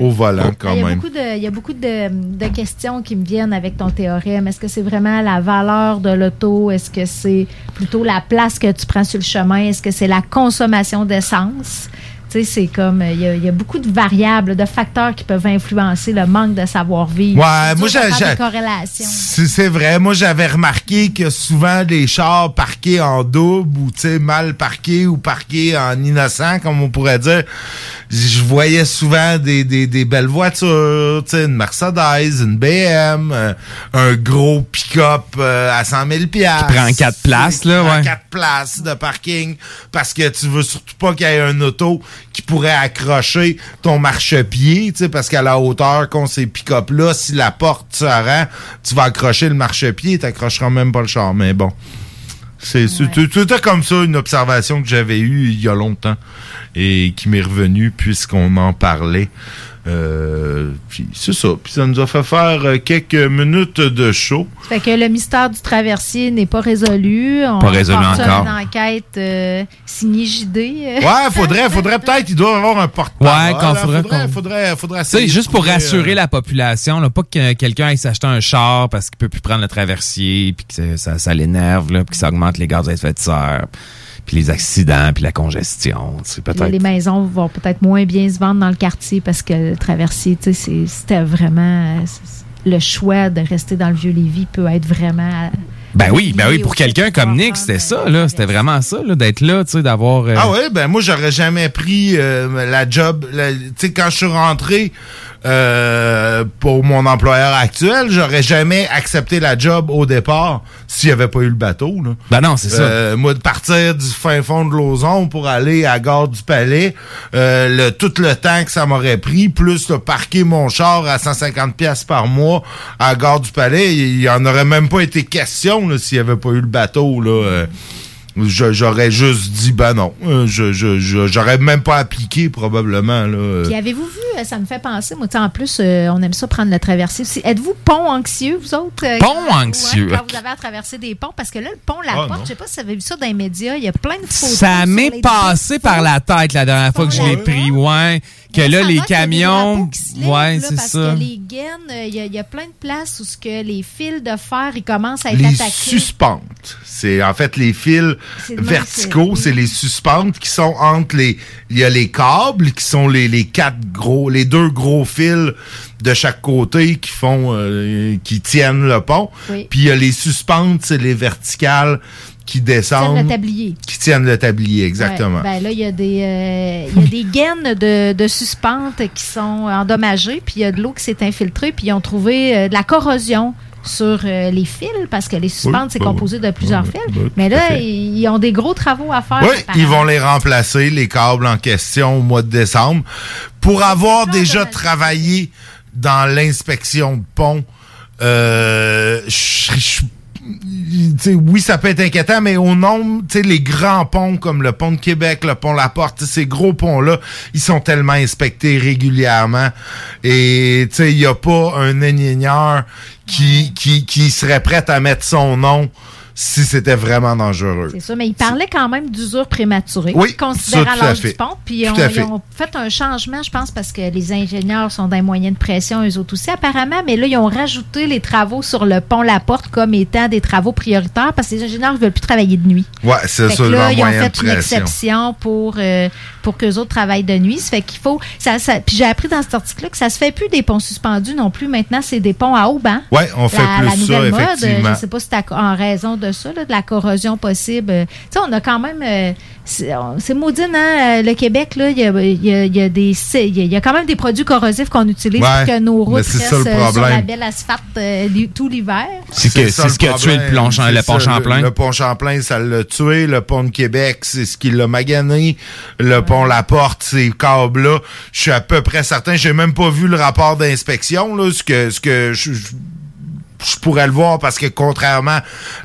au volant quand il y a même. Beaucoup de, il y a beaucoup de, de questions qui me viennent avec ton théorème. Est-ce que c'est vraiment la valeur de l'auto? Est-ce que c'est plutôt la place que tu prends sur le chemin? Est-ce que c'est la consommation d'essence? Tu sais, c'est comme, il y, a, il y a beaucoup de variables, de facteurs qui peuvent influencer le manque de savoir-vivre. Ouais, C'est moi, j'ai- corrélations. C'est vrai. Moi, j'avais remarqué que souvent, des chars parqués en double ou, tu sais, mal parqués ou parqués en innocent, comme on pourrait dire, je voyais souvent des, des, des belles voitures, tu sais, une Mercedes, une BM, euh, un gros pick-up euh, à 100 000 Qui prend quatre places, là, ouais. quatre places de parking parce que tu veux surtout pas qu'il y ait un auto qui pourrait accrocher ton marchepied, tu sais, parce qu'à la hauteur qu'ont ces pick-up là, si la porte se rend, tu vas accrocher le marchepied, tu accrocheras même pas le char, mais bon. C'est est comme ça une observation que j'avais eue il y a longtemps et qui m'est revenue puisqu'on en parlait. Euh, puis c'est ça. Puis ça nous a fait faire euh, quelques minutes de show. Fait que le mystère du traversier n'est pas résolu. On Pas résolu encore. Une enquête euh, signée JD. Ouais, *laughs* faudrait, faudrait peut-être, il doit avoir un porte-parole. Ouais, quand faudrait faudrait, faudrait, faudrait essayer juste pour trouver, rassurer euh, la population, là, pas que quelqu'un aille s'acheter un char parce qu'il peut plus prendre le traversier, puis que ça, ça l'énerve, là, puis que ça augmente les gaz à effet de serre, puis les accidents, puis la congestion. Peut-être. Les maisons vont peut-être moins bien se vendre dans le quartier parce que le traversier, tu sais, c'est- c'était vraiment. Le choix de rester dans le vieux Lévis peut être vraiment. Ben oui, ben oui, pour quelqu'un comme Nick, c'était ça, là. C'était vraiment ça, là, d'être là, tu sais, d'avoir. euh, Ah ouais, ben moi j'aurais jamais pris euh, la job. Tu sais, quand je suis rentré euh, pour mon employeur actuel, j'aurais jamais accepté la job au départ s'il n'y avait pas eu le bateau. Là. Ben non, c'est ça. Euh, moi, de partir du fin fond de Lauson pour aller à la Gare du Palais, euh, le, tout le temps que ça m'aurait pris, plus de parquer mon char à 150 pièces par mois à la Gare du Palais, il y en aurait même pas été question là, s'il n'y avait pas eu le bateau. Là, euh, je- J'aurais juste dit, ben non, euh, je je- je- j'aurais même pas appliqué probablement. Là. Puis avez-vous vu, ça me fait penser, moi, en plus, euh, on aime ça prendre le traversier aussi. Êtes-vous pont anxieux, vous autres? euh, Pont quand- anxieux. ouais, quand vous avez à traverser des ponts, parce que là, le pont, la Ah, porte, non. je sais pas si vous avez vu ça dans les médias, il y a plein de photos. Ça m'est passé par la tête la dernière fois que je l'ai pris, ouais. Que là, les camions. Ouais, c'est parce ça. que les gaines, euh, il y, a- il y a plein de places où ce que les fils de fer, ils commencent à être les attaqués. suspentes. C'est en fait les fils verticaux, c'est les suspentes qui sont entre les. Il y a les câbles qui sont les, les quatre gros, les deux gros fils de chaque côté qui font, euh, qui tiennent le pont. Oui. Puis il y a les suspentes, c'est les verticales qui Tiennent descendent. le tablier. Qui tiennent le tablier, exactement. Ouais, ben là, il y a des, euh, il y a des gaines de, de suspentes qui sont endommagées, puis il y a de l'eau qui s'est infiltrée, puis ils ont trouvé euh, de la corrosion sur euh, les fils, parce que les suspentes, Oui, c'est bah composé de plusieurs fils. bah, Mais là, ils ont des gros travaux à faire. Oui, ils vont les remplacer, les câbles en question, au mois de décembre. Pour avoir déjà travaillé dans l'inspection de pont, euh, je- oui, ça peut être inquiétant, mais au nombre, tu sais, les grands ponts comme le pont de Québec, le pont La Porte, ces gros ponts-là, ils sont tellement inspectés régulièrement. Et, tu sais, il n'y a pas un ingénieur qui, qui, qui serait prêt à mettre son nom si c'était vraiment dangereux. C'est ça, mais ils parlaient quand même d'usure prématurée, Oui, considérant ça, l'âge du pont. Puis on- ils fait. ont fait un changement, je pense, parce que les ingénieurs sont dans les moyens de pression, eux autres aussi, apparemment. Mais là, ils ont rajouté les travaux sur le pont La Porte comme étant des travaux prioritaires parce que les ingénieurs ne veulent plus travailler de nuit. Ouais, c'est ça, que là, ils ont moyen fait une exception pour, euh, pour qu'eux autres travaillent de nuit. Ça fait qu'il faut. Ça, ça- puis j'ai appris dans cet article-là que ça se fait plus des ponts suspendus non plus. Maintenant, c'est des ponts à haut banc. Ouais, on fait la, plus la ça, nouvelle mode, effectivement. je ne sais pas si c'est en raison de ça, là, de la corrosion possible. Euh, Tu sais, on a quand même. euh, c'est maudine, hein? euh, Le Québec, là, il y a, il y a- y a des. Il y a- il y a quand même des produits corrosifs qu'on utilise Ouais, pour que nos routes c'est restent ça le sur la belle asphalte euh, tout l'hiver. C'est que- ça c'est ce le qui a tué le Champ- le pont Champlain. Le, pont Champlain, ça l'a tué. Le pont de Québec, c'est ce qui l'a magané. Le pont La Porte, ces câbles-là, je suis à peu près certain. J'ai même pas vu le rapport d'inspection, là, ce que, ce que je, je- je pourrais le voir parce que contrairement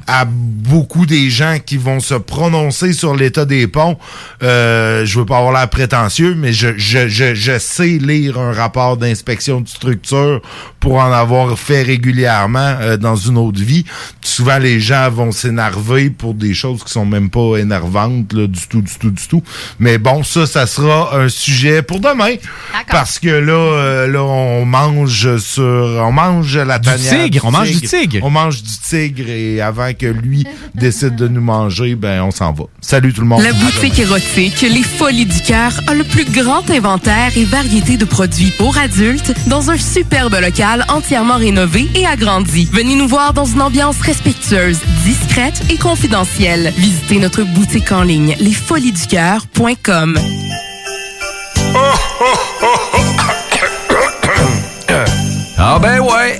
à beaucoup des gens qui vont se prononcer sur l'état des ponts, euh, je veux pas avoir l'air prétentieux, mais je, je, je, je sais lire un rapport d'inspection de structure pour en avoir fait régulièrement euh, dans une autre vie. Souvent, les gens vont s'énerver pour des choses qui sont même pas énervantes là, du tout, du tout, du tout. Mais bon, ça, ça sera un sujet pour demain. Parce que là, euh, là, on mange sur, on mange la Du tanière tigre, on mange du tigre. On mange du tigre et avant que lui *laughs* décide de nous manger, ben on s'en va. Salut tout le monde. La boutique érotique Les Folies du Cœur a le plus grand inventaire et variété de produits pour adultes dans un superbe local entièrement rénové et agrandi. Venez nous voir dans une ambiance respectueuse, discrète et confidentielle. Visitez notre boutique en ligne lesfoliesducoeur.com. *coughs* Ah ben ouais,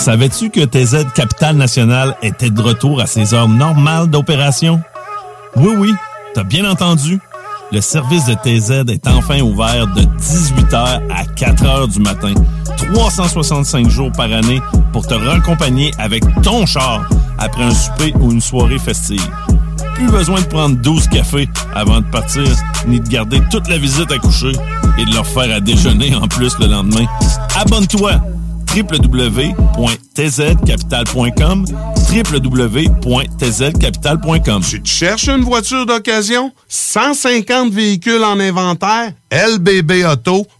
Savais-tu que TZ Capital National était de retour à ses heures normales d'opération? Oui, oui, t'as bien entendu. Le service de TZ est enfin ouvert de 18h à 4h du matin, 365 jours par année pour te raccompagner avec ton char après un souper ou une soirée festive. Plus besoin de prendre 12 cafés avant de partir, ni de garder toute la visite à coucher et de leur faire à déjeuner en plus le lendemain. Abonne-toi www.tzcapital.com www.tzcapital.com Tu cherches une voiture d'occasion? 150 véhicules en inventaire? lbbauto.com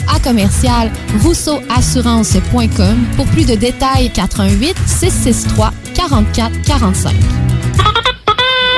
à commercial rousseauassurance.com pour plus de détails 88 663 44 45.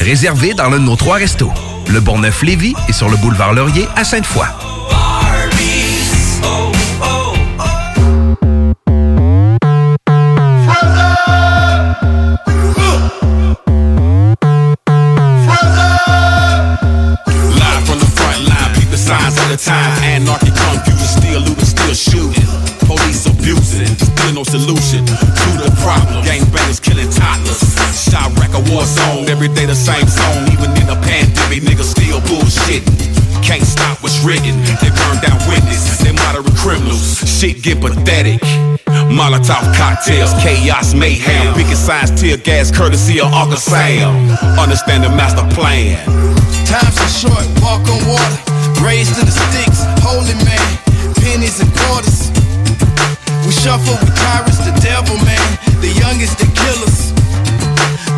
Réservé dans l'un de nos trois restos. Le Bonneuf-Lévis et sur le boulevard Laurier à Sainte-Foy. Abusing, still no solution to the problem. Gangbangers killing toddlers. Shot wreck a war zone, every day the same song. Even in a pandemic, niggas still bullshit. Can't stop what's written. They burn down witness. They moderate criminals. Shit get pathetic. Molotov cocktails, chaos, mayhem. Picking signs, tear gas, courtesy of Uncle Sam. Understand the master plan. Times are short, walk on water. Raised to the sticks, holy man. Pennies and quarters. We shuffle, tyrants, the devil, man. The youngest, the killers.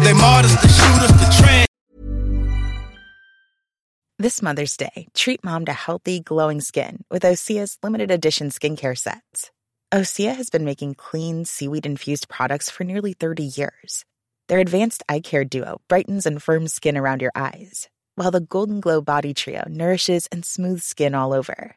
They martyrs, the shooters, the trans. This Mother's Day, treat mom to healthy, glowing skin with Osea's limited edition skincare sets. Osea has been making clean, seaweed infused products for nearly 30 years. Their advanced eye care duo brightens and firms skin around your eyes, while the Golden Glow Body Trio nourishes and smooths skin all over.